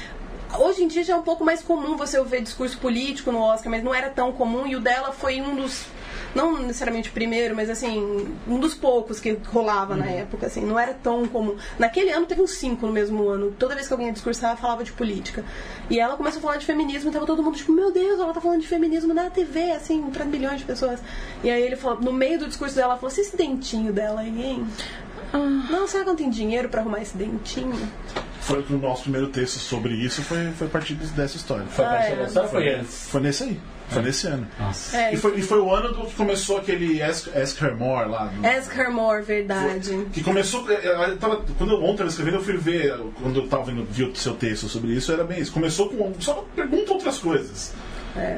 Hoje em dia já é um pouco mais comum você ouvir discurso político no Oscar, mas não era tão comum e o dela foi um dos não necessariamente o primeiro, mas assim, um dos poucos que rolava na época, assim, não era tão comum. Naquele ano teve uns cinco no mesmo ano. Toda vez que alguém ia discursar, falava de política. E ela começou a falar de feminismo, e tava todo mundo tipo, meu Deus, ela tá falando de feminismo na TV, assim, pra milhões de pessoas. E aí ele falou, no meio do discurso dela, ela falou, "Se esse dentinho dela aí, hein? Não, será que não tem dinheiro pra arrumar esse dentinho? Foi o nosso primeiro texto sobre isso, foi, foi a partir dessa história. Foi Ah, a partir é. dessa ou foi? Foi nesse aí. Foi nesse ano. Nossa. É, E foi, e foi o ano do que começou aquele Ask, Ask Her More lá. do- Ask Her More, verdade. Que começou. eu tava- quando eu, ontem eu escrevendo, eu fui ver, quando eu tava vendo vi o seu texto sobre isso, era bem isso. Começou com. Só pergunta outras coisas.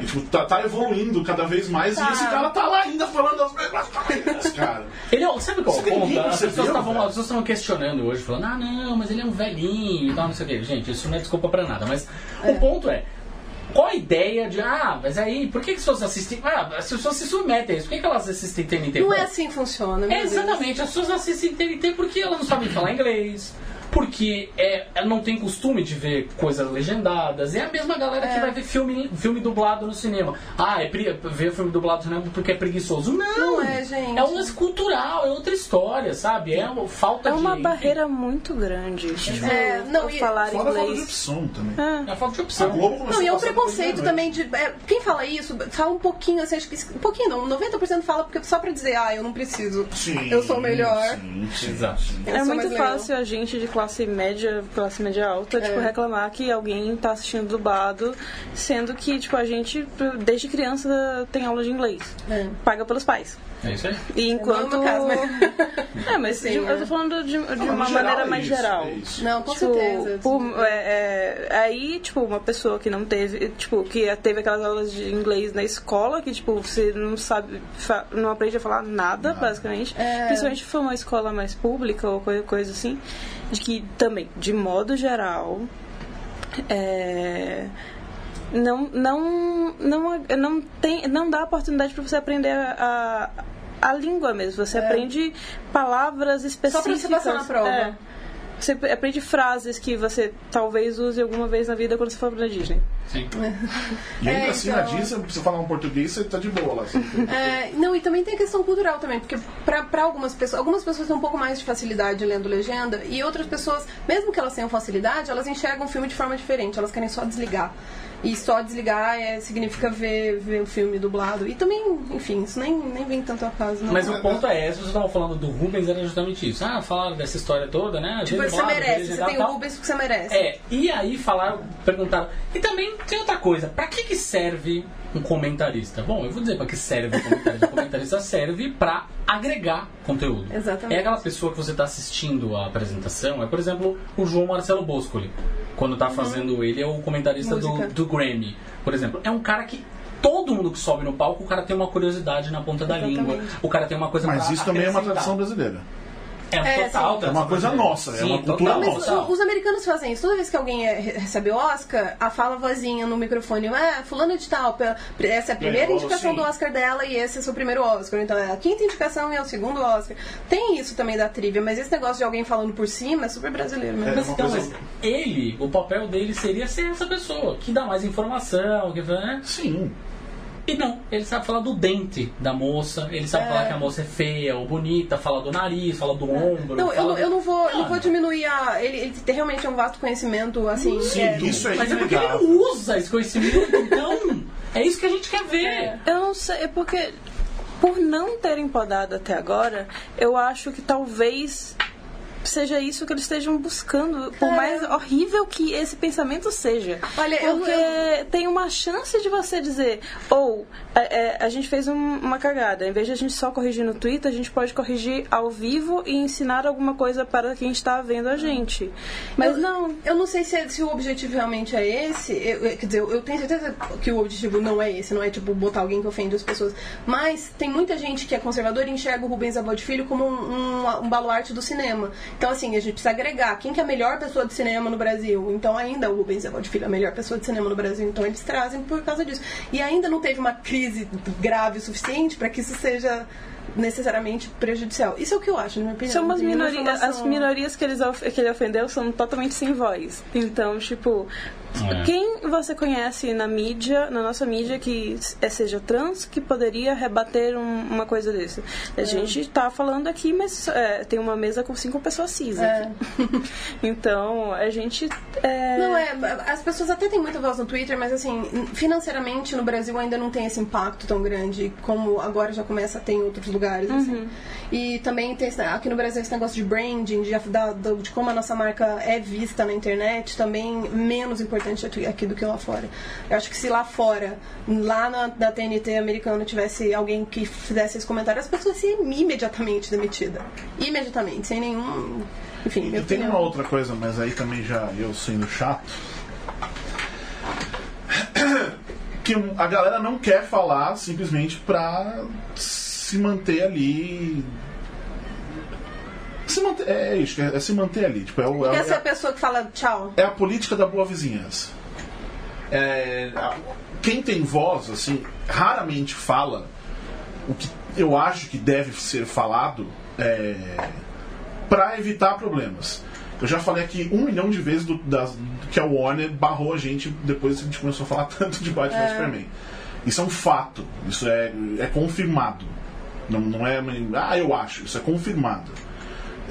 E, tipo, tá, tá evoluindo cada vez mais Tá. e esse cara tá lá ainda falando as mesmas coisas, cara. Ele é, sabe qual é o ponto? ninguém As pessoas estavam velho? as pessoas estavam questionando hoje, falando, ah não, mas ele é um velhinho e tal, não sei o quê. Gente, isso não é desculpa pra nada, mas o ponto é. Qual a ideia de, ah, mas aí, por que, que as pessoas assistem? Ah, as pessoas se submetem a isso, por que, que elas assistem TNT? Não é assim que funciona, meu É, Deus. exatamente, as pessoas assistem TNT porque elas não sabem falar inglês, porque é, ela não tem costume de ver coisas legendadas. É a mesma galera que É. vai ver filme, filme dublado no cinema. Ah, é pre- ver filme dublado no cinema porque é preguiçoso. Não! Não é, gente. É um lance cultural, é outra história, sabe? É uma falta É uma de. barreira muito grande. Tipo, É, não, e- falar Fora a falta de inglês. opção também. É a falta de A opção. Globo começou Não, e é a um preconceito também de. é, quem fala isso, fala um pouquinho, assim, acho que. Um pouquinho não, 90% fala porque só pra dizer, ah, eu não preciso. Sim, eu sou o melhor. Sim, sim, Exato. sim. Eu É sou muito fácil a gente de classe média, classe média alta, tipo, É. reclamar que alguém tá assistindo dublado, sendo que, tipo, a gente, desde criança, tem aula de inglês. É. Paga pelos pais. É isso aí. E enquanto. É caso, mas- É, mas Sim, de- eu é. tô falando de, de Não, uma maneira mais isso, geral. é isso. Não, com Tipo, certeza. por- é, é, aí, tipo, uma pessoa que não teve, tipo, que teve aquelas aulas de inglês na escola, que, tipo, você não sabe, não aprende a falar nada, basicamente. É. Principalmente se for uma escola mais pública ou coisa assim. De que também, de modo geral, é, não, não, não, não, tem, não dá oportunidade para você aprender a, a, a língua mesmo. Você aprende palavras É. Só específicas. pra você passar na prova. É. Você aprende frases que você talvez use alguma vez na vida quando você for pra Disney. Sim. E ainda É, assim, então- na Disney, se você falar um português, você tá de boa lá. assim. É, não, e também tem a questão cultural também, porque pra, pra algumas pessoas, algumas pessoas têm um pouco mais de facilidade lendo legenda, e outras pessoas, mesmo que elas tenham facilidade, elas enxergam o filme de forma diferente, elas querem só desligar. E só desligar é, significa ver, ver o filme dublado. E também, enfim, isso nem, nem vem tanto a caso. Não. Mas o ponto é, esse, vocês estavam falando do Rubens, era justamente isso. Ah, falaram dessa história toda, né? Tipo, você dublado, merece, você tem o. Rubens porque você merece. É, e aí falaram, perguntaram. E também tem outra coisa, pra que, que serve um comentarista? Bom, eu vou dizer pra que serve um comentarista. O comentarista serve pra agregar conteúdo. Exatamente. É aquela pessoa que você tá assistindo a apresentação, é por exemplo o João Marcelo Boscoli. Quando tá fazendo ele, é o comentarista do, Uhum. Do Grammy, por exemplo. É um cara que. Todo mundo que sobe no palco, o cara tem uma curiosidade na ponta da Exatamente. língua. O cara tem uma coisa Mas pra isso também é uma tradição brasileira. É, É, total, sim. É uma coisa nossa, é uma cultura total, nossa. Mas os americanos fazem isso. Toda vez que alguém é- recebe o Oscar, a fala vozinha no microfone, ah, fulano de tal, essa é a primeira Ganhou, indicação sim. do Oscar dela e esse é o seu primeiro Oscar. Então é a quinta indicação e é o segundo Oscar. Tem isso também da trivia, mas esse negócio de alguém falando por cima é super brasileiro mesmo. É. Então, coisa- mas ele, o papel dele seria ser essa pessoa, que dá mais informação, que né? Sim. E não, ele sabe falar do dente da moça, ele sabe É. falar que a moça é feia ou bonita, fala do nariz, fala do ombro. Não, eu, fala não- eu não vou, eu não Ah, vou diminuir a. Ele, ele tem realmente um vasto conhecimento, assim. Sim, é- isso é Mas é porque ele não usa esse conhecimento, então é isso que a gente quer ver. Eu não sei, é porque por não terem podado até agora, eu acho que talvez seja isso que eles estejam buscando, por É. mais horrível que esse pensamento seja. Olha, eu- porque tem uma chance de você dizer, ou é, é, a gente fez um- uma cagada, em vez de a gente só corrigir no Twitter, a gente pode corrigir ao vivo e ensinar alguma coisa para quem está vendo a gente. Mas eu, não. Eu não sei se, é- se o objetivo realmente é esse. Eu- eu- quer dizer, eu tenho certeza que o objetivo não é esse, não é tipo botar alguém que ofende as pessoas. Mas tem muita gente que é conservadora e enxerga o Rubens Abode Filho como um, um, um baluarte do cinema. Então, assim, a gente precisa agregar quem que é a melhor pessoa de cinema no Brasil. Então, ainda o Rubens Abode Filho é a melhor pessoa de cinema no Brasil. Então, eles trazem por causa disso. E ainda não teve uma crise grave o suficiente para que isso seja necessariamente prejudicial. Isso é o que eu acho, na minha opinião. São umas minorias. As minorias que, eles, que ele ofendeu são totalmente sem voz. Então, tipo, É. quem você conhece na mídia, na nossa mídia, que é- seja trans, que poderia rebater um- uma coisa desse? A gente tá falando aqui, mas é, tem uma mesa com cinco pessoas cis É. então, a gente. é, Não, é, as pessoas até têm muita voz no Twitter, mas assim, financeiramente no Brasil ainda não tem esse impacto tão grande como agora já começa a ter em outros lugares, assim. E também tem aqui no Brasil esse negócio de branding, de, do- de como a nossa marca é vista na internet, também menos importante aqui, aqui do que lá fora. Eu acho que se lá fora, lá na, na TNT americana, tivesse alguém que fizesse esse comentário, as pessoas iam imediatamente demitidas. Imediatamente, sem nenhum. Enfim, E tem opinião. uma outra coisa, mas aí também já eu sendo chato. que a galera não quer falar simplesmente pra se manter ali. Se manter, é isso, é, é se manter ali. Tipo, é, o- é, ser é, a pessoa que fala tchau? é a política da boa vizinhança. É, a- quem tem voz, assim, raramente fala o que eu acho que deve ser falado é, para evitar problemas. Eu já falei aqui um milhão de vezes do, das- que a Warner barrou a gente depois que a gente começou a falar tanto de Batman vs Superman. Isso é um fato, isso é, é confirmado. Não, não é. Ah, eu acho, isso é confirmado.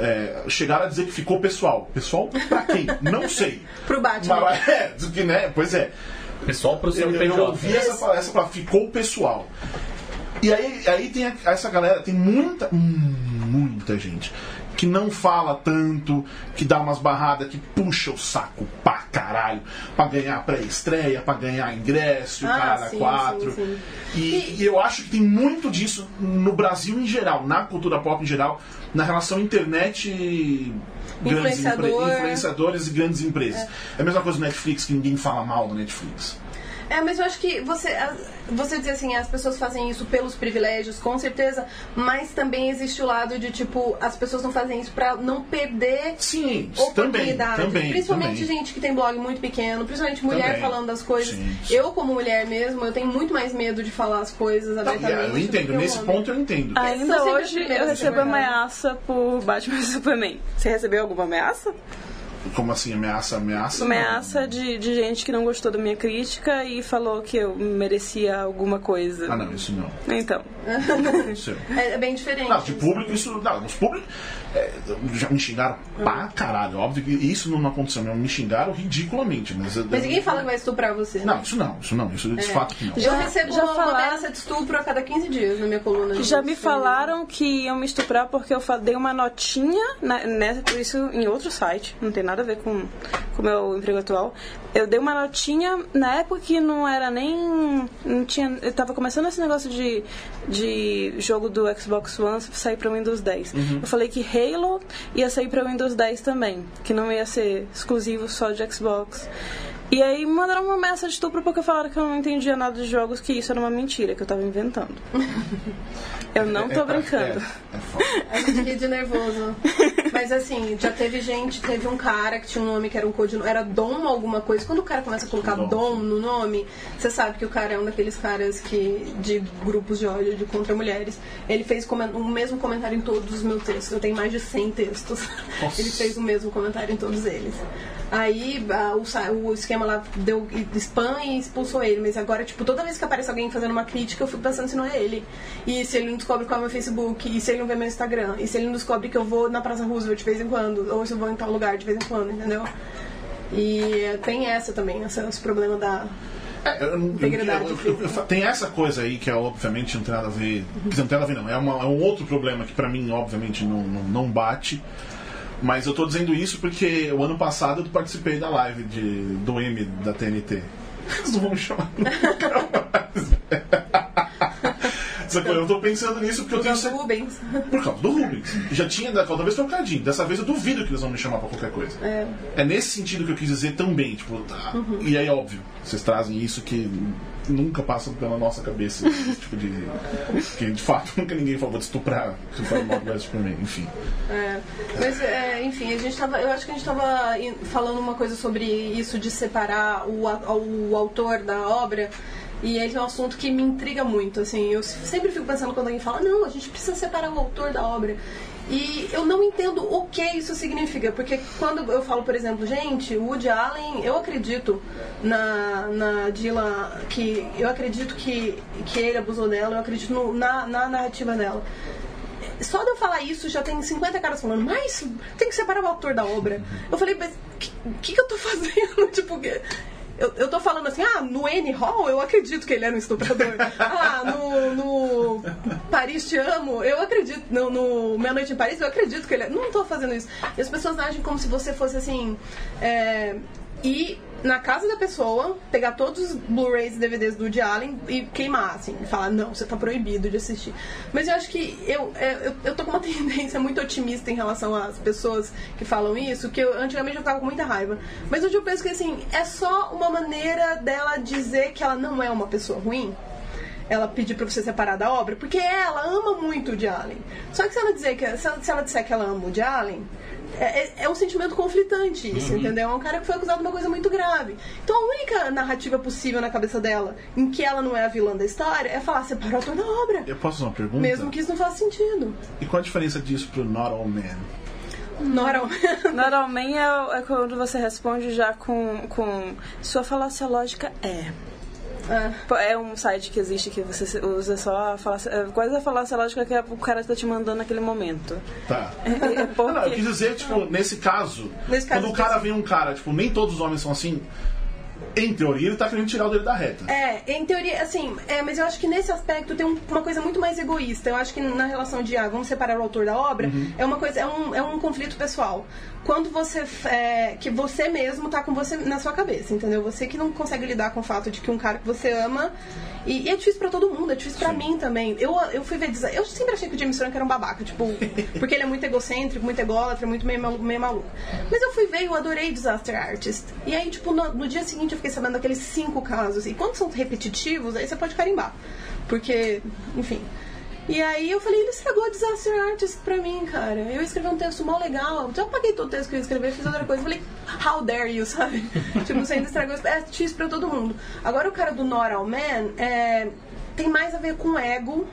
É, chegaram a dizer que ficou pessoal. Pessoal pra quem? Não sei. Pro Batman. Mas, é, do que, né? Pois é. Pessoal pro Eu, eu ouvi essa, essa palavra, ficou pessoal. E aí, aí tem a- essa galera, tem muita, muita gente que não fala tanto, que dá umas barradas, que puxa o saco pra caralho, pra ganhar pré-estreia, pra ganhar ingresso, Ah, cara, sim, quatro. sim, sim. E, e eu acho que tem muito disso no Brasil em geral, na cultura pop em geral, na relação internet grandes Influenciador. influenciadores e grandes empresas. É. a mesma coisa do Netflix, que ninguém fala mal do Netflix. É, mas eu acho que você, você dizer assim, as pessoas fazem isso pelos privilégios, com certeza, mas também existe o lado de, tipo, as pessoas não fazem isso pra não perder Sim, também, oportunidade. também. principalmente também. gente que tem blog muito pequeno, principalmente mulher Também. falando das coisas. Sim. Eu, como mulher mesmo, eu tenho muito mais medo de falar as coisas Não, abertamente. eu do que entendo, nesse homem. ponto eu entendo. Ainda hoje eu a recebo ameaça por Batman e Superman. Você recebeu alguma ameaça? Como assim, ameaça, ameaça? Ameaça de, de gente que não gostou da minha crítica e falou que eu merecia alguma coisa. Ah, não, isso não. Então. Isso É, é bem diferente. Não, de público, isso. Não, os públicos. É, já me xingaram pra caralho. Óbvio que isso não aconteceu, não. Me xingaram ridiculamente. Mas, eu- Mas ninguém fala que vai estuprar você. né? Não, isso não, isso não. Isso de fato que não. Eu Já- recebo já uma, falaram- ameaça de estupro a cada 15 dias na minha coluna. Já me estupro. falaram que iam me estuprar porque eu dei uma notinha, na, nessa, por isso em outro site, não tem nada a ver com com o meu emprego atual. Eu dei uma notinha na época que não era nem. Não tinha, eu tava começando esse negócio de, de jogo do Xbox One sair pra Windows 10. Eu falei que Halo ia sair pra Windows 10 também, que não ia ser exclusivo só de Xbox. E aí me mandaram uma ameaça de estupro porque falaram que eu não entendia nada de jogos, que isso era uma mentira, que eu tava inventando. Eu não tô É, brincando. É, é gente ri de nervoso. Mas assim, já teve gente, teve um cara que tinha um nome que era um codinome, era Dom alguma coisa. Quando o cara começa a colocar Dom. Dom no nome, você sabe que o cara é um daqueles caras que de grupos de ódio de contra mulheres. Ele fez o mesmo comentário em todos os meus textos. Eu tenho mais de 100 textos. Nossa. Ele fez o mesmo comentário em todos eles. Aí a- o, o esquema lá deu spam e expulsou ele. Mas agora, tipo, toda vez que aparece alguém fazendo uma crítica, eu fico pensando se não é ele. E se ele não descobre qual é o meu Facebook, e se ele não vê meu Instagram, e se ele não descobre que eu vou na Praça Roosevelt de vez em quando, ou se eu vou em tal lugar de vez em quando, entendeu? E tem essa também, essa, esse problema da. É, eu eu- eu- tem essa coisa aí que é, obviamente não tem nada a ver. Dizer, não tem nada a ver, não. É, uma- é um outro problema que pra mim, obviamente, não, não, não bate. Mas eu tô dizendo isso porque o ano passado eu participei da live de, do M da TNT. Eles não vão me chamar nunca mais. Eu tô pensando nisso porque eu Por tenho causa do certeza. Rubens. Por causa do Rubens. Já tinha da outra vez foi um cadinho. Dessa vez eu duvido que eles vão me chamar pra qualquer coisa. É. É nesse sentido que eu quis dizer também, tipo, tá. E aí, óbvio, vocês trazem isso que nunca passa pela nossa cabeça, esse tipo de. que de fato nunca ninguém falou de estuprar, se for mal do Superman, enfim. É, mas, é, enfim, a gente tava, eu acho que a gente estava falando uma coisa sobre isso de separar o, o autor da obra. E esse é um assunto que me intriga muito, assim. Eu sempre fico pensando quando alguém fala, não, a gente precisa separar o autor da obra. E eu não entendo o que isso significa, porque quando eu falo, por exemplo, gente, o Woody Allen, eu acredito na, na Dylan, que eu acredito que, que ele abusou dela, eu acredito no- na, na narrativa dela. Só de eu falar isso já tem 50 caras falando, mas tem que separar o autor da obra. Eu falei, mas o que, que, que eu tô fazendo? tipo, eu, eu tô falando assim, ah, no N Hall eu acredito que ele era um estuprador. ah, no, no Paris Te Amo, eu acredito. No, no Meia Noite em Paris, eu acredito que ele é. Não tô fazendo isso. E as pessoas agem como se você fosse assim. é, ir na casa da pessoa, pegar todos os Blu-rays e DVDs do Woody Allen e queimar, assim, e falar, não, você tá proibido de assistir. Mas eu acho que eu, é, eu, eu tô com uma tendência muito otimista em relação às pessoas que falam isso, que eu, antigamente eu ficava com muita raiva. Mas hoje eu penso que, assim, é só uma maneira dela dizer que ela não é uma pessoa ruim ela pedir pra você separar da obra, porque ela ama muito o Woody Allen. Só que se ela, dizer que, se ela, se ela disser que ela ama o Woody Allen, é, é, é um sentimento conflitante isso, entendeu? É um cara que foi acusado de uma coisa muito grave. Então a única narrativa possível na cabeça dela, em que ela não é a vilã da história, é falar, separa o autor da obra. Eu posso fazer uma pergunta? Mesmo que isso não faça sentido. E qual a diferença disso pro Not All Men? Normalmente. Normalmente é, é quando você responde já com, com sua falácia lógica é. É. É um site que existe que você usa só a falácia, é, quase a falácia lógica que o cara está te mandando naquele momento. Tá. É, é Não, porque- não, eu quis dizer, tipo, nesse caso, Nesse caso quando o cara vem um cara, tipo, nem todos os homens são assim, em teoria ele tá querendo tirar o dedo da reta. É, em teoria, assim, é, mas eu acho que nesse aspecto tem um- uma coisa muito mais egoísta. Eu acho que na relação de, ah, vamos separar o autor da obra, é uma coisa, é um, é um conflito pessoal. Quando você, é, que você mesmo tá com você na sua cabeça, entendeu? Você que não consegue lidar com o fato de que um cara que você ama, e, e é difícil pra todo mundo, é difícil pra mim também. Eu, eu fui ver, eu sempre achei que o James Franco era um babaca, tipo, porque ele é muito egocêntrico, muito ególatra, muito meio maluco, meio maluco. Mas eu fui ver e eu adorei Disaster Artist. E aí, tipo, no, no dia seguinte eu fiquei sabendo daqueles cinco casos. E quando são repetitivos, aí você pode carimbar. Porque, enfim. E aí eu falei, ele estragou Disaster Artist pra mim, cara. Eu escrevi um texto mó legal. Então eu apaguei todo o texto que eu ia escrever, fiz outra coisa. Falei, how dare you, sabe? tipo, você ainda estragou. É X pra todo mundo. Agora o cara do Not All Men é, tem mais a ver com ego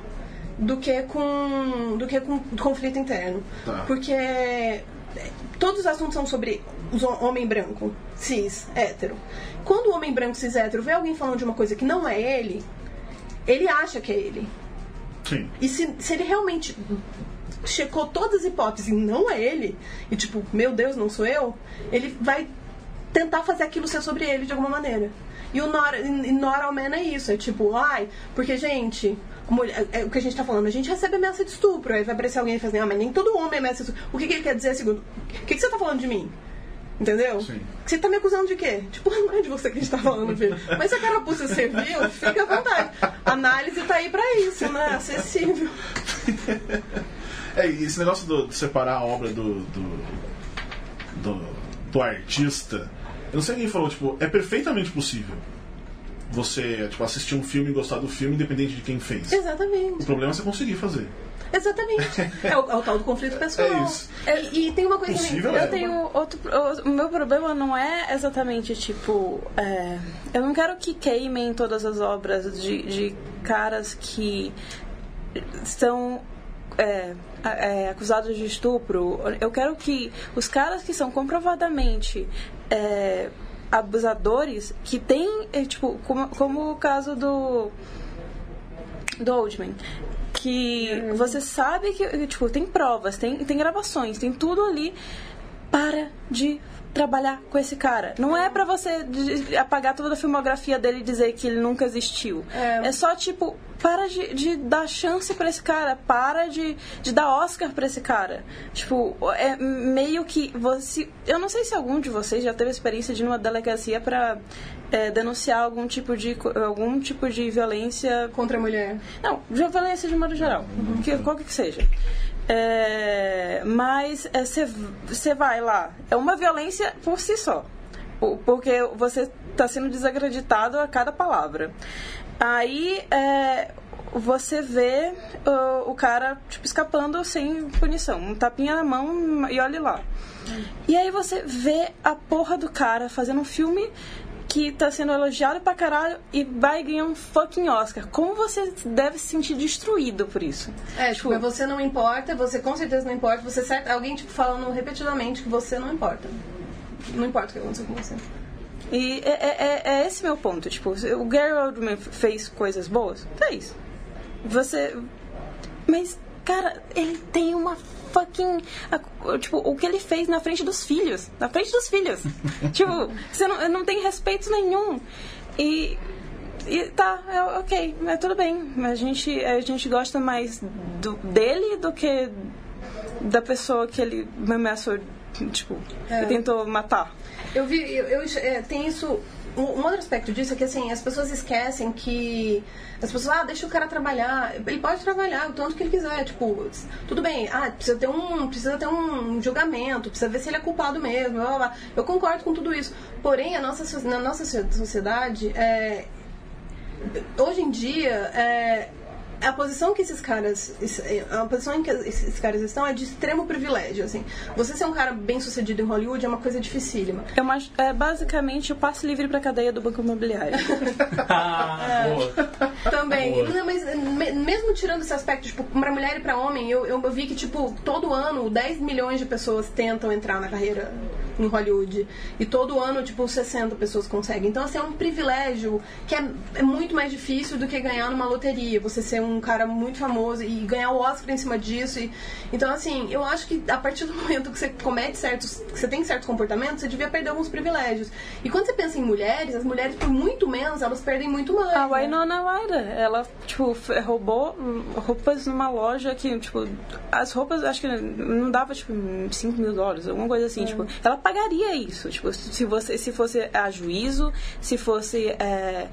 do que com do que com conflito interno. Tá. Porque é, todos os assuntos são sobre hom- homem branco, cis, hétero. Quando o homem branco cis hétero vê alguém falando de uma coisa que não é ele, ele acha que é ele. Sim. E se, se ele realmente checou todas as hipóteses e não é ele, e tipo, meu Deus, não sou eu, ele vai tentar fazer aquilo ser sobre ele de alguma maneira. E o Nora, Men é isso, é tipo, ai, porque, gente, mulher- é o que a gente tá falando, a gente recebe ameaça de estupro, aí vai aparecer alguém e fala assim, ah, mas nem todo homem ameaça de estupro. O que, que ele quer dizer, segundo? O que, que você tá falando de mim? Entendeu? Sim. Você tá me acusando de quê? Tipo, não é de você que a gente tá falando, filho. Mas se a carapuça serviu, fica à vontade. A análise tá aí pra isso, né? Acessível. É, e esse negócio do- de separar a obra do, do, do, do artista, eu não sei quem falou, tipo, é perfeitamente possível você tipo, assistir um filme e gostar do filme independente de quem fez. O Exatamente. problema é você conseguir fazer. Exatamente. É o, é o tal do conflito pessoal. É isso. E, e tem uma coisa Possível também. é. Eu tenho outro. O meu problema não é exatamente tipo. é, eu não quero que queimem todas as obras de, de caras que são é, é, acusados de estupro. Eu quero que os caras que são comprovadamente é, abusadores, que tem, é, tipo, como, como o caso do do Oldman. Que você sabe que, tipo, tem provas, tem, tem gravações, tem tudo ali. Para de trabalhar com esse cara. Não é pra você apagar toda a filmografia dele e dizer que ele nunca existiu. É. É, só, tipo, para de, de dar chance pra esse cara. Para de, de dar Oscar pra esse cara. Tipo, é meio que você... Eu não sei se algum de vocês já teve experiência de ir numa delegacia pra é, denunciar algum tipo de algum tipo de violência Contra a mulher. não, violência de modo geral, que, qualquer que seja. É, mas você vai lá, é uma violência por si só, O- porque você está sendo desacreditado a cada palavra. Aí é, você vê uh, o cara tipo, escapando sem punição, um tapinha na mão e olhe lá. E aí você vê a porra do cara fazendo um filme que tá sendo elogiado pra caralho e vai ganhar um fucking Oscar. Como você deve se sentir destruído por isso? É, tipo, mas você não importa, você com certeza não importa, você certo, alguém tipo falando repetidamente que você não importa. Não importa o que aconteceu com você. E é, é- é- é esse meu ponto. Tipo, o Gary Oldman fez coisas boas? Fez. Você. Mas, cara, ele tem uma fucking. Tipo, o que ele fez na frente dos filhos. Na frente dos filhos. tipo, você não, não tem respeito nenhum. E. E tá, é, ok, é tudo bem. A gente, a gente gosta mais do, dele do que da pessoa que ele me ameaçou tipo, É. tentou matar. Eu vi, eu, eu- é, tem isso. Um, outro aspecto disso é que assim, as pessoas esquecem que. As pessoas, ah, deixa o cara trabalhar. Ele pode trabalhar o tanto que ele quiser. Tipo, tudo bem, ah, precisa ter um, precisa ter um julgamento, precisa ver se ele é culpado mesmo. Blá, blá, blá. Eu concordo com tudo isso. Porém, a nossa, na nossa so- sociedade, é, hoje em dia, é, a posição que esses caras a posição em que esses caras estão é de extremo privilégio assim você ser um cara bem sucedido em Hollywood é uma coisa dificílima É, uma, é basicamente o passe livre pra cadeia do Banco Imobiliário. Ah, boa. também Boa. não, mas me- mesmo tirando esse aspecto tipo pra mulher e pra homem eu, eu vi que tipo todo ano 10 milhões de pessoas tentam entrar na carreira em Hollywood. E todo ano tipo 60 pessoas conseguem. Então assim é um privilégio que é, é muito mais difícil do que ganhar numa loteria. Você ser um cara muito famoso e ganhar o Oscar em cima disso e, então assim eu acho que a partir do momento que você comete certos que você tem certos comportamentos você devia perder alguns privilégios. E quando você pensa em mulheres as mulheres por muito menos elas perdem muito mais A né? Winona Ryder, ela, tipo, roubou roupas numa loja que, tipo, as roupas, acho que não dava, tipo, 5 mil dólares, alguma coisa assim, tipo, ela pagaria isso, tipo, se você, se fosse a juízo, se fosse, é,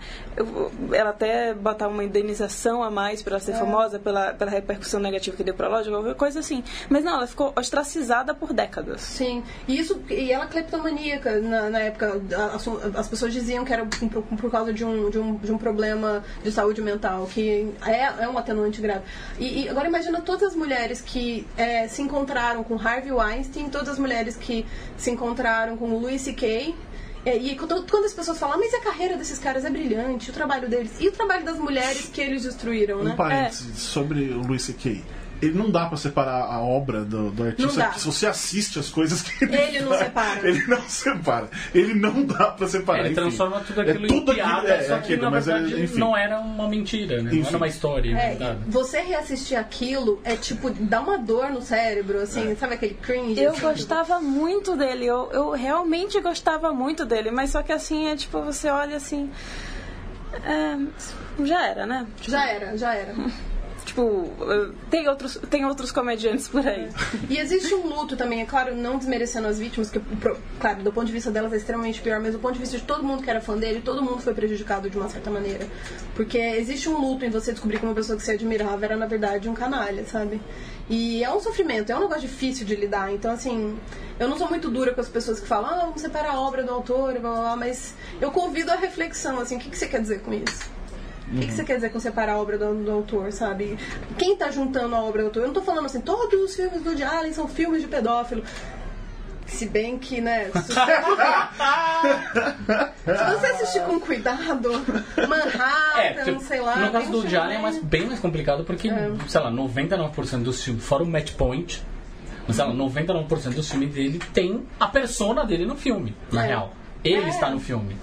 ela até botar uma indenização a mais pra ser famosa, pela, pela repercussão negativa que deu pra loja, qualquer coisa assim. Mas não, ela ficou ostracizada por décadas. Sim, e isso e ela é cleptomaníaca na, na época. a- As, as pessoas diziam que era por, por causa de um, de, um, de um problema de saúde mental, que é, é um atenuante grave. E, e agora imagina todas as mulheres que é, se encontraram com Harvey Weinstein, todas as mulheres que se encontraram com o Louis C.K. É, E quando, as pessoas falam, "Ah, mas a carreira desses caras é brilhante, o trabalho deles, e o trabalho das mulheres que eles destruíram, Um né? parênteses sobre o Louis C.K. Ele não dá pra separar a obra do, do artista. Não dá. Se você assiste as coisas que ele, Ele não separa. Ele não separa. Ele não dá pra separar. Ele enfim. transforma tudo É aquilo tudo em piada, aquilo- é, só é que aquilo, na mas é- verdade enfim. não era uma mentira, né? Não era uma história É, você reassistir aquilo é tipo, dá uma dor no cérebro, assim, sabe aquele cringe? Eu assim? gostava muito dele, eu, eu realmente gostava muito dele, mas só que assim, é tipo, você olha assim. é, já era, né? Já era, já era. Tipo, eh, tem outros, tem outros comediantes por aí. E existe um luto também, é claro, não desmerecendo as vítimas, que, claro, do ponto de vista delas é extremamente pior, mas do ponto de vista de todo mundo que era fã dele, todo mundo foi prejudicado de uma certa maneira. Porque existe um luto em você descobrir que uma pessoa que você admirava era, na verdade, um canalha, sabe? E é um sofrimento, é um negócio difícil de lidar. Então, assim, eu não sou muito dura com as pessoas que falam, ah, vamos separar a obra do autor, blá, blá, blá, mas eu convido a reflexão, assim, o que, que você quer dizer com isso? O que, que você quer dizer com separar a obra do, do autor, sabe? Quem tá juntando a obra do autor? Eu não tô falando assim, todos os filmes do Woody Allen são filmes de pedófilo. Se bem que, né? Se, você assistir com cuidado, Manhattan, É, tipo, sei lá. no caso do Woody Allen é mais, bem mais complicado porque, sei lá, 99% dos filmes, fora o Match Point, mas sei lá, 99% dos filmes dele tem a persona dele no filme, na É. real. Ele É. está no filme.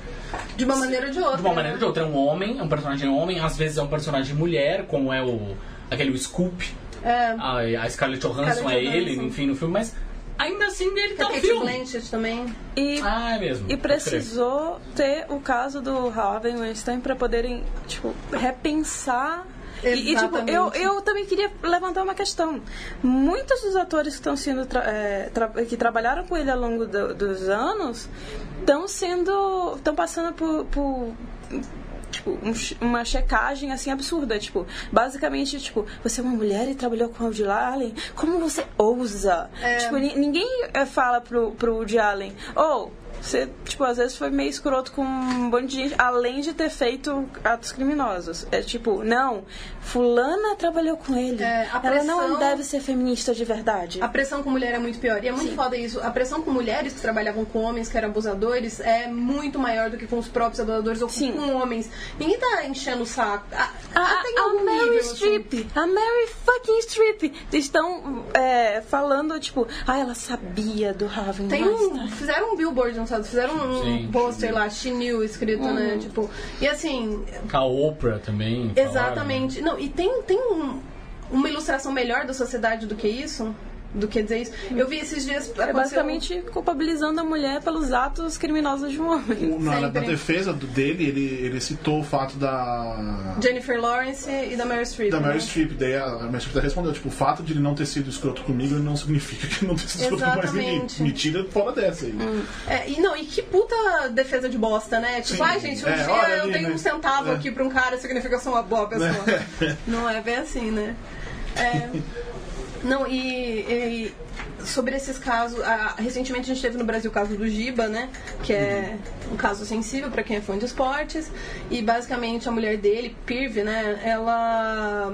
De uma maneira ou de outra. De uma maneira ou né? de outra. É um homem, é um personagem homem, às vezes é um personagem mulher, como é o aquele o Scoop. É. A, a Scarlett Johansson Scarlett é ele, Johansson. enfim, no filme, mas ainda assim ele tá no Kate filme. Blanchett também. E, Ah, é mesmo. e precisou ter o caso do Harvey Weinstein pra poderem, tipo, repensar. E, e, tipo, eu, eu também queria levantar uma questão. Muitos dos atores que estão sendo tra- é, tra- que trabalharam com ele ao longo do- dos anos estão sendo estão passando por, por tipo, um uma checagem assim absurda, tipo, basicamente, tipo, você é uma mulher e trabalhou com o Woody Allen, como você ousa? Tipo, ni- ninguém eh, fala pro, pro Woody Allen, ou você, tipo, às vezes foi meio escroto com um monte de gente, além de ter feito atos criminosos. É tipo, não, fulana trabalhou com ele. É, a Ela não pressão- deve ser feminista de verdade. A pressão com mulher é muito pior. E é muito foda isso. A pressão com mulheres que trabalhavam com homens que eram abusadores é muito maior do que com os próprios abusadores ou Sim. com homens. Ninguém tá enchendo o saco. A, A, a algum Mary nível, assim. Streep, a Mary fucking Streep estão é, falando, tipo, ah, ela sabia do Harvey Tem um, fizeram um billboard, não Fizeram um Sim, pôster lá, She Knew, escrito, né? Tipo, e assim, A Oprah também. falaram. exatamente. Não, e tem, tem um- uma ilustração melhor da sociedade do que isso? Do que dizer isso. Eu vi esses dias. É basicamente culpabilizando a mulher pelos atos criminosos de um homem. Na, na defesa do- dele, ele, ele citou o fato da. Jennifer Lawrence e da Meryl Streep. Da né? Meryl Streep, daí a a Meryl Streep respondeu, tipo, o fato de ele não ter sido escroto comigo não significa que ele não tenha sido escroto com mais ninguém. Me tira fora dessa aí. É, e não, e que puta defesa de bosta, né? Tipo, ai gente, um É, dia eu ali, tenho né? um centavo É. aqui pra um cara, significa que eu sou uma boa pessoa. Não é bem assim, né? É. Não, e, e sobre esses casos, ah, recentemente a gente teve no Brasil o caso do Giba, né? Que é um caso sensível pra quem é fã de esportes. E basicamente a mulher dele, Pirve, né? Ela.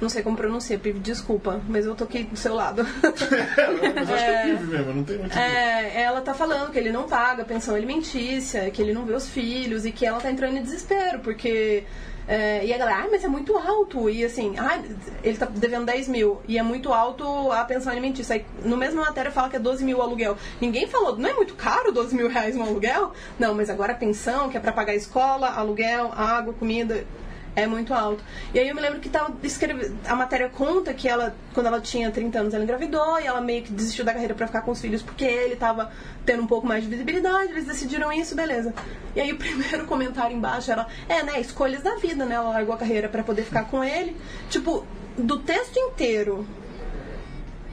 Não sei como pronuncia, Pirve, desculpa, mas eu toquei do seu lado. Mas acho que é vive mesmo, não tem muito. É, ela tá falando que ele não paga pensão alimentícia, que ele não vê os filhos e que ela tá entrando em desespero, porque. É, e a galera, ah, mas é muito alto. E assim, ah, ele tá devendo 10 mil e é muito alto a pensão alimentícia. Aí, no mesmo matéria fala que é 12 mil o aluguel. Ninguém falou, não é muito caro 12 mil reais no aluguel? Não, mas agora a pensão, que é pra pagar escola, aluguel, água, comida. É muito alto. E aí eu me lembro que tava escreve... a matéria conta que ela, quando ela tinha 30 anos, ela engravidou e ela meio que desistiu da carreira pra ficar com os filhos porque ele tava tendo um pouco mais de visibilidade, eles decidiram isso, beleza. E aí o primeiro comentário embaixo era, é, né, escolhas da vida, né? Ela largou a carreira pra poder ficar com ele. Tipo, do texto inteiro,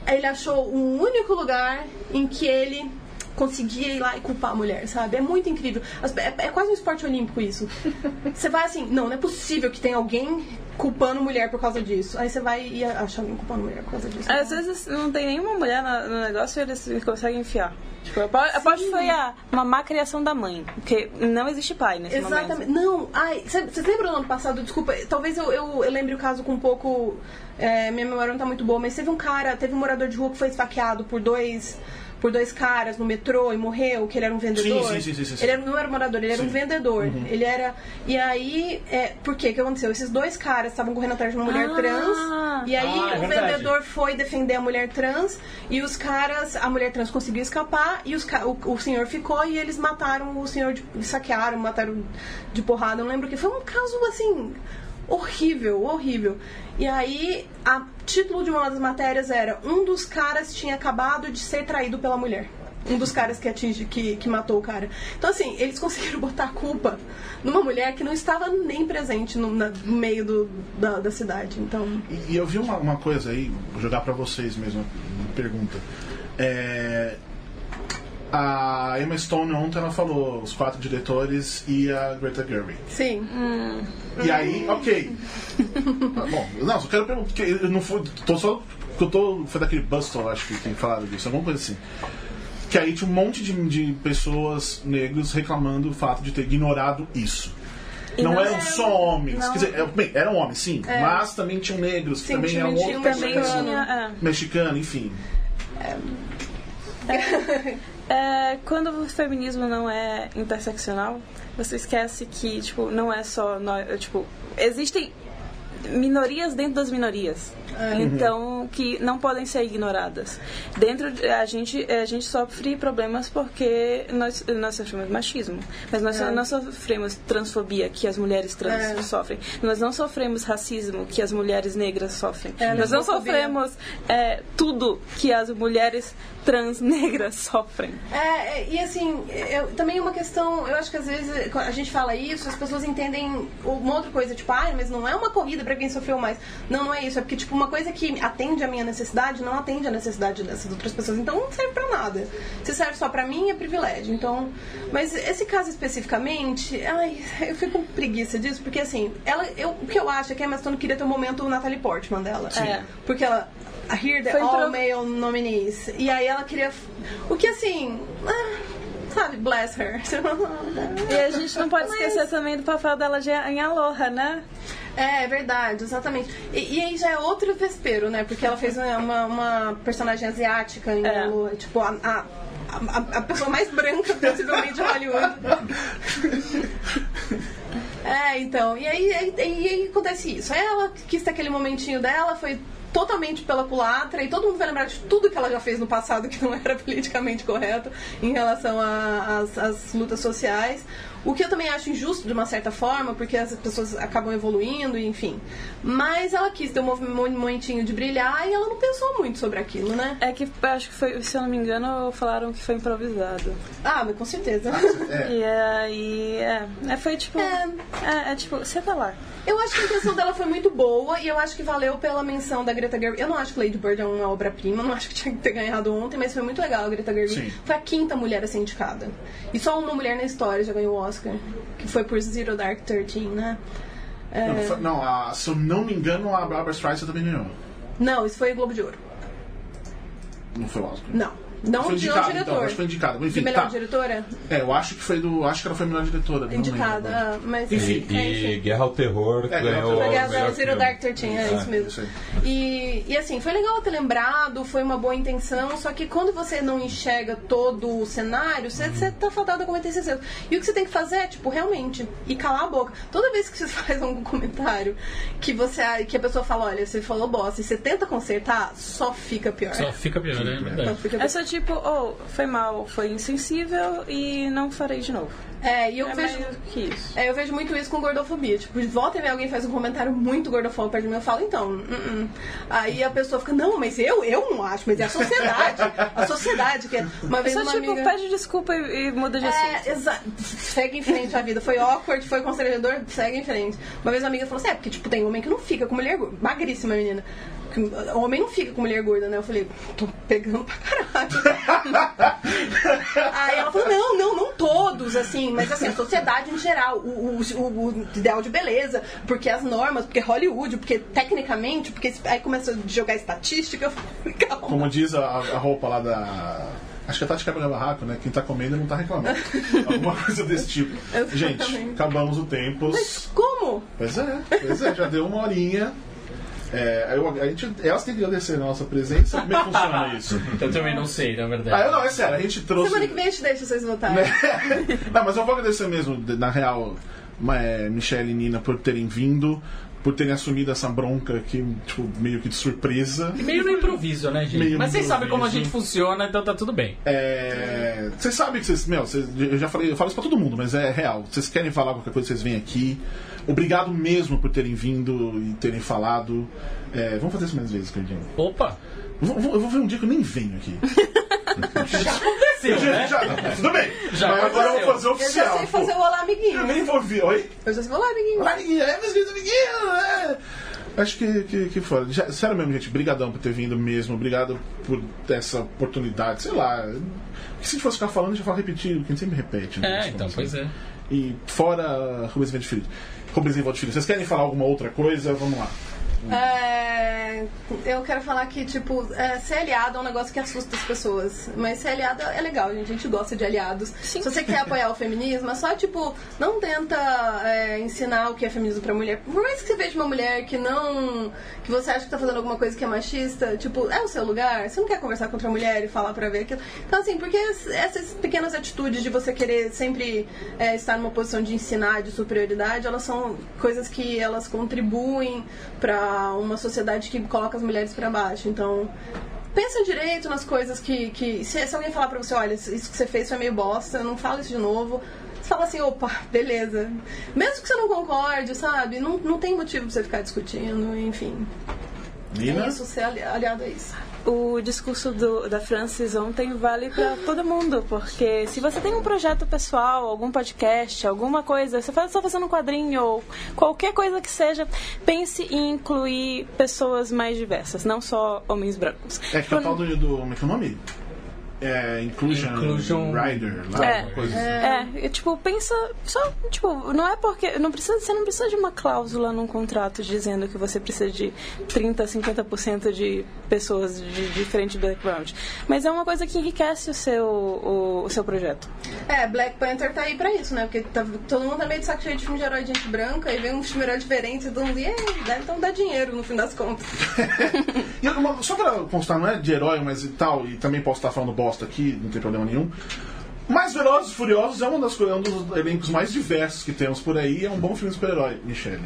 ele achou um único lugar em que ele conseguia ir lá e culpar a mulher, sabe? É muito incrível. É, é quase um esporte olímpico isso. Você vai assim, não, não é possível que tenha alguém culpando mulher por causa disso. Aí você vai e acha alguém culpando mulher por causa disso. Às vezes não tem nenhuma mulher no negócio e eles conseguem enfiar. Tipo, eu apo- aposto que foi a, uma má criação da mãe. Porque não existe pai nesse Exatamente. momento. Não, ai, cê- vocês lembram do ano passado? Desculpa, talvez eu, eu, eu lembre o caso com um pouco. é, minha memória não tá muito boa, mas teve um cara, teve um morador de rua que foi esfaqueado por dois. Por dois caras no metrô e morreu, que ele era um vendedor. sim, sim, sim, sim, sim. Ele não era um morador, ele era um vendedor. Ele era. E aí, é, por quê? O que aconteceu? Esses dois caras estavam correndo atrás de uma mulher Ah. trans. E aí Ah, é o verdade. vendedor foi defender a mulher trans e os caras, a mulher trans conseguiu escapar e os, o, o senhor ficou e eles mataram o senhor, de, saquearam, mataram de porrada, eu não lembro o que. Foi um caso assim horrível, horrível. E aí, a título de uma das matérias era um dos caras tinha acabado de ser traído pela mulher. Um dos caras que atinge, que, que matou o cara. Então, assim, eles conseguiram botar a culpa numa mulher que não estava nem presente no, na- no meio do, da, da cidade. Então. E, e eu vi uma, uma coisa aí, vou jogar pra vocês mesmo, uma pergunta. É, a Emma Stone ontem ela falou os quatro diretores e a Greta Gerwig. Sim. E aí, ok. Ah, Bom, não, só quero perguntar, eu não foi, tô só, eu tô, foi daquele Bustle, acho que tem falado disso, alguma coisa assim. Que aí tinha um monte de, de pessoas negros reclamando o fato de ter ignorado isso. Não não eram é- só homens. não. Quer dizer, é, bem, eram homens, sim, mas também tinham negros, que Sim, também eram outros mexicano. é. mexicano, enfim. É, quando o feminismo não é interseccional, você esquece que, tipo, não é só nós, tipo, existem minorias dentro das minorias. Então, que não podem ser ignoradas. Dentro de, a gente a gente sofre problemas porque nós nós sofremos machismo, mas nós É. não sofremos transfobia que as mulheres trans É. sofrem. Nós não sofremos racismo que as mulheres negras sofrem. É, nós não sofremos é, tudo que as mulheres trans negras sofrem. É, é, e assim, eu, também uma questão, eu acho que às vezes a gente fala isso, as pessoas entendem uma outra coisa, tipo, ai, mas não é uma corrida pra quem sofreu mais. Não, não é isso, é porque, tipo, uma coisa que atende a minha necessidade não atende a necessidade dessas outras pessoas, então não serve pra nada. Se serve só pra mim, é privilégio. Então, mas esse caso especificamente, ai, eu fico com preguiça disso, porque assim, ela, eu, o que eu acho é que a Emma Stone queria ter o momento Natalie Portman dela. É. Porque ela. Here the Foi all pro- male nominees. E aí ela queria. O que assim. ah, sabe, bless her. E a gente não pode esquecer também do papel dela de- em Aloha, né? É, é verdade, exatamente. E, e aí já é outro vespeiro, né? Porque ela fez uma, uma, personagem asiática em É. Elo, tipo, a, a, a, a pessoa mais branca possivelmente de Hollywood. É, então, e aí, aí, e aí acontece isso. Ela quis ter aquele momentinho dela, foi totalmente pela culatra e todo mundo vai lembrar de tudo que ela já fez no passado que não era politicamente correto em relação às lutas sociais. O que eu também acho injusto de uma certa forma, porque as pessoas acabam evoluindo, enfim. Mas ela quis ter um momentinho de brilhar e ela não pensou muito sobre aquilo, né? É que eu acho que foi, se eu não me engano, falaram que foi improvisado. Ah, mas com certeza. E aí, é, é, foi tipo. É. É, é tipo, você tá lá. Eu acho que a intenção dela foi muito boa e eu acho que valeu pela menção da Greta Gerwig. Eu não acho que Lady Bird é uma obra-prima, não acho que tinha que ter ganhado ontem, mas foi muito legal a Greta Gerwig. Sim. Foi a quinta mulher a ser indicada. E só uma mulher na história já ganhou o Oscar, que foi por Zero Dark Thirteen, né? É, Não, não, a- se eu não me engano, a Barbara Streisand também ganhou. Não, isso foi Globo de Ouro. Não foi o Oscar. Não. Não foi de indicado, diretor. então, acho que foi indicado. De Enfim, melhor tá. diretora? É, eu acho que foi do. Acho que ela foi a melhor diretora. não Indicada. ah, mas Enfim, E, é, e enfim. Guerra ao Terror É, Guerra ao ganhou Terror. o Foi a melhor Zero. Dark Thirteen, é, É, isso mesmo. isso. E, e assim, foi legal ter lembrado, foi uma boa intenção, só que quando você não enxerga todo o cenário, você, você tá fadado a cometer esses erros. E o que você tem que fazer é, tipo, realmente, e calar a boca. Toda vez que você faz algum comentário que você que a pessoa fala, olha, você falou bosta, e você tenta consertar, só fica pior. Só fica pior, né? É Só verdade. fica É pior. só tipo, oh, foi mal, foi insensível e não farei de novo. É, e eu é vejo. É, eu vejo muito isso com gordofobia. Tipo, de volta e meia alguém faz um comentário muito gordofóbico perto de mim, eu falo, então, uh -uh. aí a pessoa fica, não, mas eu, eu não acho, mas é a sociedade. a sociedade que é. Uma vez Só uma tipo, amiga... pede desculpa e, e muda de assunto. É, exato. Segue em frente a vida. Foi awkward, foi constrangedor, segue em frente. Uma vez uma amiga falou assim: é, porque tipo, tem homem que não fica com mulher. Magríssima menina. Homem não fica com mulher gorda, né? Eu falei, tô pegando pra caralho. Aí ela falou, não, não, não todos, assim, mas assim, a sociedade em geral, o, o, o, ideal de beleza, porque as normas, porque Hollywood, porque tecnicamente, porque aí começa a jogar estatística, eu falei, calma. Como diz a, a roupa lá da. Acho que é a Tati quebra barraco, né? Quem tá comendo não tá reclamando. Alguma coisa desse tipo. Gente, acabamos o tempo. Mas como? Pois é, pois é, já deu uma horinha. É, eu, a gente, elas têm que agradecer a nossa presença. Como é que funciona isso? Eu também não sei, na verdade. Ah, eu não, é sério, a gente trouxe. Semana que vem a gente deixa vocês votarem. não, mas eu vou agradecer mesmo, na real, é, Michelle e Nina por terem vindo, por terem assumido essa bronca aqui, tipo, meio que de surpresa. Meio no improviso, né, gente? Meio Mas vocês sabem como a gente funciona, então tá tudo bem. É, Vocês sabem que vocês. Meu, vocês- eu já falei, eu falo isso pra todo mundo, mas é real. Vocês querem falar qualquer coisa, vocês vêm aqui. Obrigado mesmo por terem vindo e terem falado. É, vamos fazer isso mais vezes, Cardinho. Opa! Eu vou, eu vou ver um dia que eu nem venho aqui. Já aconteceu, né? Já, tudo bem. Já mas agora eu vou fazer Eu já oficial. sei fazer o olá, amiguinho. Eu nem vou vir. Oi? Eu já sei olá, amiguinho. Olá, amiguinho. É, meus queridos amiguinhos. É. Acho que, que, que fora. Já- sério mesmo, gente. Brigadão por ter vindo mesmo. Obrigado por ter essa oportunidade. Sei lá. Se a gente fosse ficar falando, a gente ia falar repetido, que a gente sempre repete. né? É, então, pois é. E fora Rubens Evento Filho. Rubens Evento Filho. Vocês querem falar alguma outra coisa? Vamos lá. É, eu quero falar que, tipo, é, ser aliado é um negócio que assusta as pessoas. Mas ser aliado é legal, gente. A gente gosta de aliados. Se você quer apoiar o feminismo, é só, tipo, não tenta é, ensinar o que é feminismo pra mulher. Por mais que você veja uma mulher que não. que você acha que tá fazendo alguma coisa que é machista, tipo, é o seu lugar. Você não quer conversar com outra mulher e falar pra ver aquilo. Então, assim, porque es- essas pequenas atitudes de você querer sempre é, estar numa posição de ensinar, de superioridade, elas são coisas que elas contribuem pra uma sociedade que coloca as mulheres pra baixo. Então, pensa direito nas coisas que. que se, se alguém falar pra você, olha, isso que você fez foi meio bosta, não fala isso de novo. Você fala assim, opa, beleza. Mesmo que você não concorde, sabe? Não, não tem motivo pra você ficar discutindo, enfim. Nina? É isso, ser ali- aliado a isso. O discurso do- da Francis ontem vale pra todo mundo, porque se você tem um projeto pessoal, algum podcast, alguma coisa, você está fazendo um quadrinho ou qualquer coisa que seja, pense em incluir pessoas mais diversas, não só homens brancos. É que é o tal do, do. Como é que é o nome? É. Inclusion, Inclusion- Rider. Lá, É. coisa assim. É, tipo, pensa. Só, tipo, não é porque. Não precisa, você não precisa de uma cláusula num contrato dizendo que você precisa de 30, 50% de pessoas de diferente background. Mas é uma coisa que enriquece o seu, o, o seu projeto. É, Black Panther tá aí pra isso, né? Porque tá- todo mundo tá meio de saco cheio de filme de herói de gente branca e vem um filme de herói diferente e todo mundo, e aí, deve então dar dinheiro no fim das contas. E só pra constar, não é de herói, mas e tal, e também posso estar falando bosta aqui, não tem problema nenhum. Mas Velozes e Furiosos é, uma das, é um dos elencos mais diversos que temos por aí. É um bom filme super-herói, Michelle.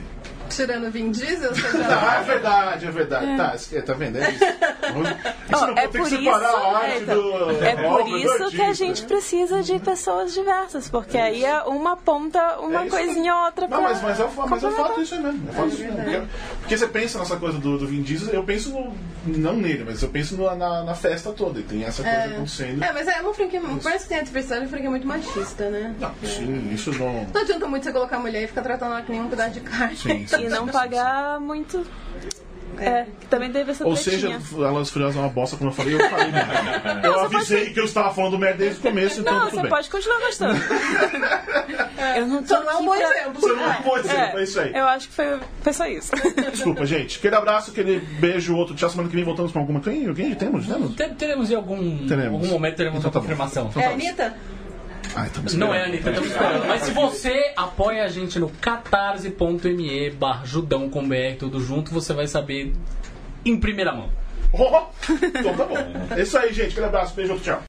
Tirando Vin Diesel, você Ah, já... é verdade, é verdade. Tá, é, tá vendo? É isso. Isso não é por que isso, separar a arte é, então, do. é por isso que a gente né? precisa de pessoas diversas, porque aí é uma ponta, uma É isso coisinha ou outra Não, pra mas, mas, é, o- mas é fato isso é mesmo. É fato isso mesmo. Porque, porque você pensa nessa coisa do, do Vin Diesel, eu penso no, não nele, mas eu penso no- na, na festa toda. E tem essa coisa acontecendo. É, mas é uma franquia... Parece que tem a diversidade, é uma franquia muito machista, né? Não, sim, isso não. Não adianta muito você colocar a mulher e ficar tratando ela que nem um pedaço de carne. Sim, sim. E não pagar muito. É, que também teve essa Ou seja, tretinha. elas Furiosas é uma bosta, como eu falei, eu falei merda. Eu avisei que eu estava falando merda desde o começo, então Não, tudo você bem. pode continuar gostando. eu não tô Só não é um bom pra- exemplo. Você não pode dizer, É, foi isso aí. Eu acho que foi, foi só isso. Desculpa, gente. Aquele abraço, aquele beijo, outro. Tchau, semana que vem voltamos com alguma. Quem? Alguém? Temos? Temos? Te- Teremos em algum, Teremos. algum momento teremos Então uma tá bom. confirmação. Então É tá a Anitta? Ai, estamos Não é, Anitta, estamos esperando. Mas se você apoia a gente no catarse.me barra judão com BR tudo junto, você vai saber em primeira mão. Oh, então tá bom. É isso aí, gente. Aquele abraço, beijo, tchau.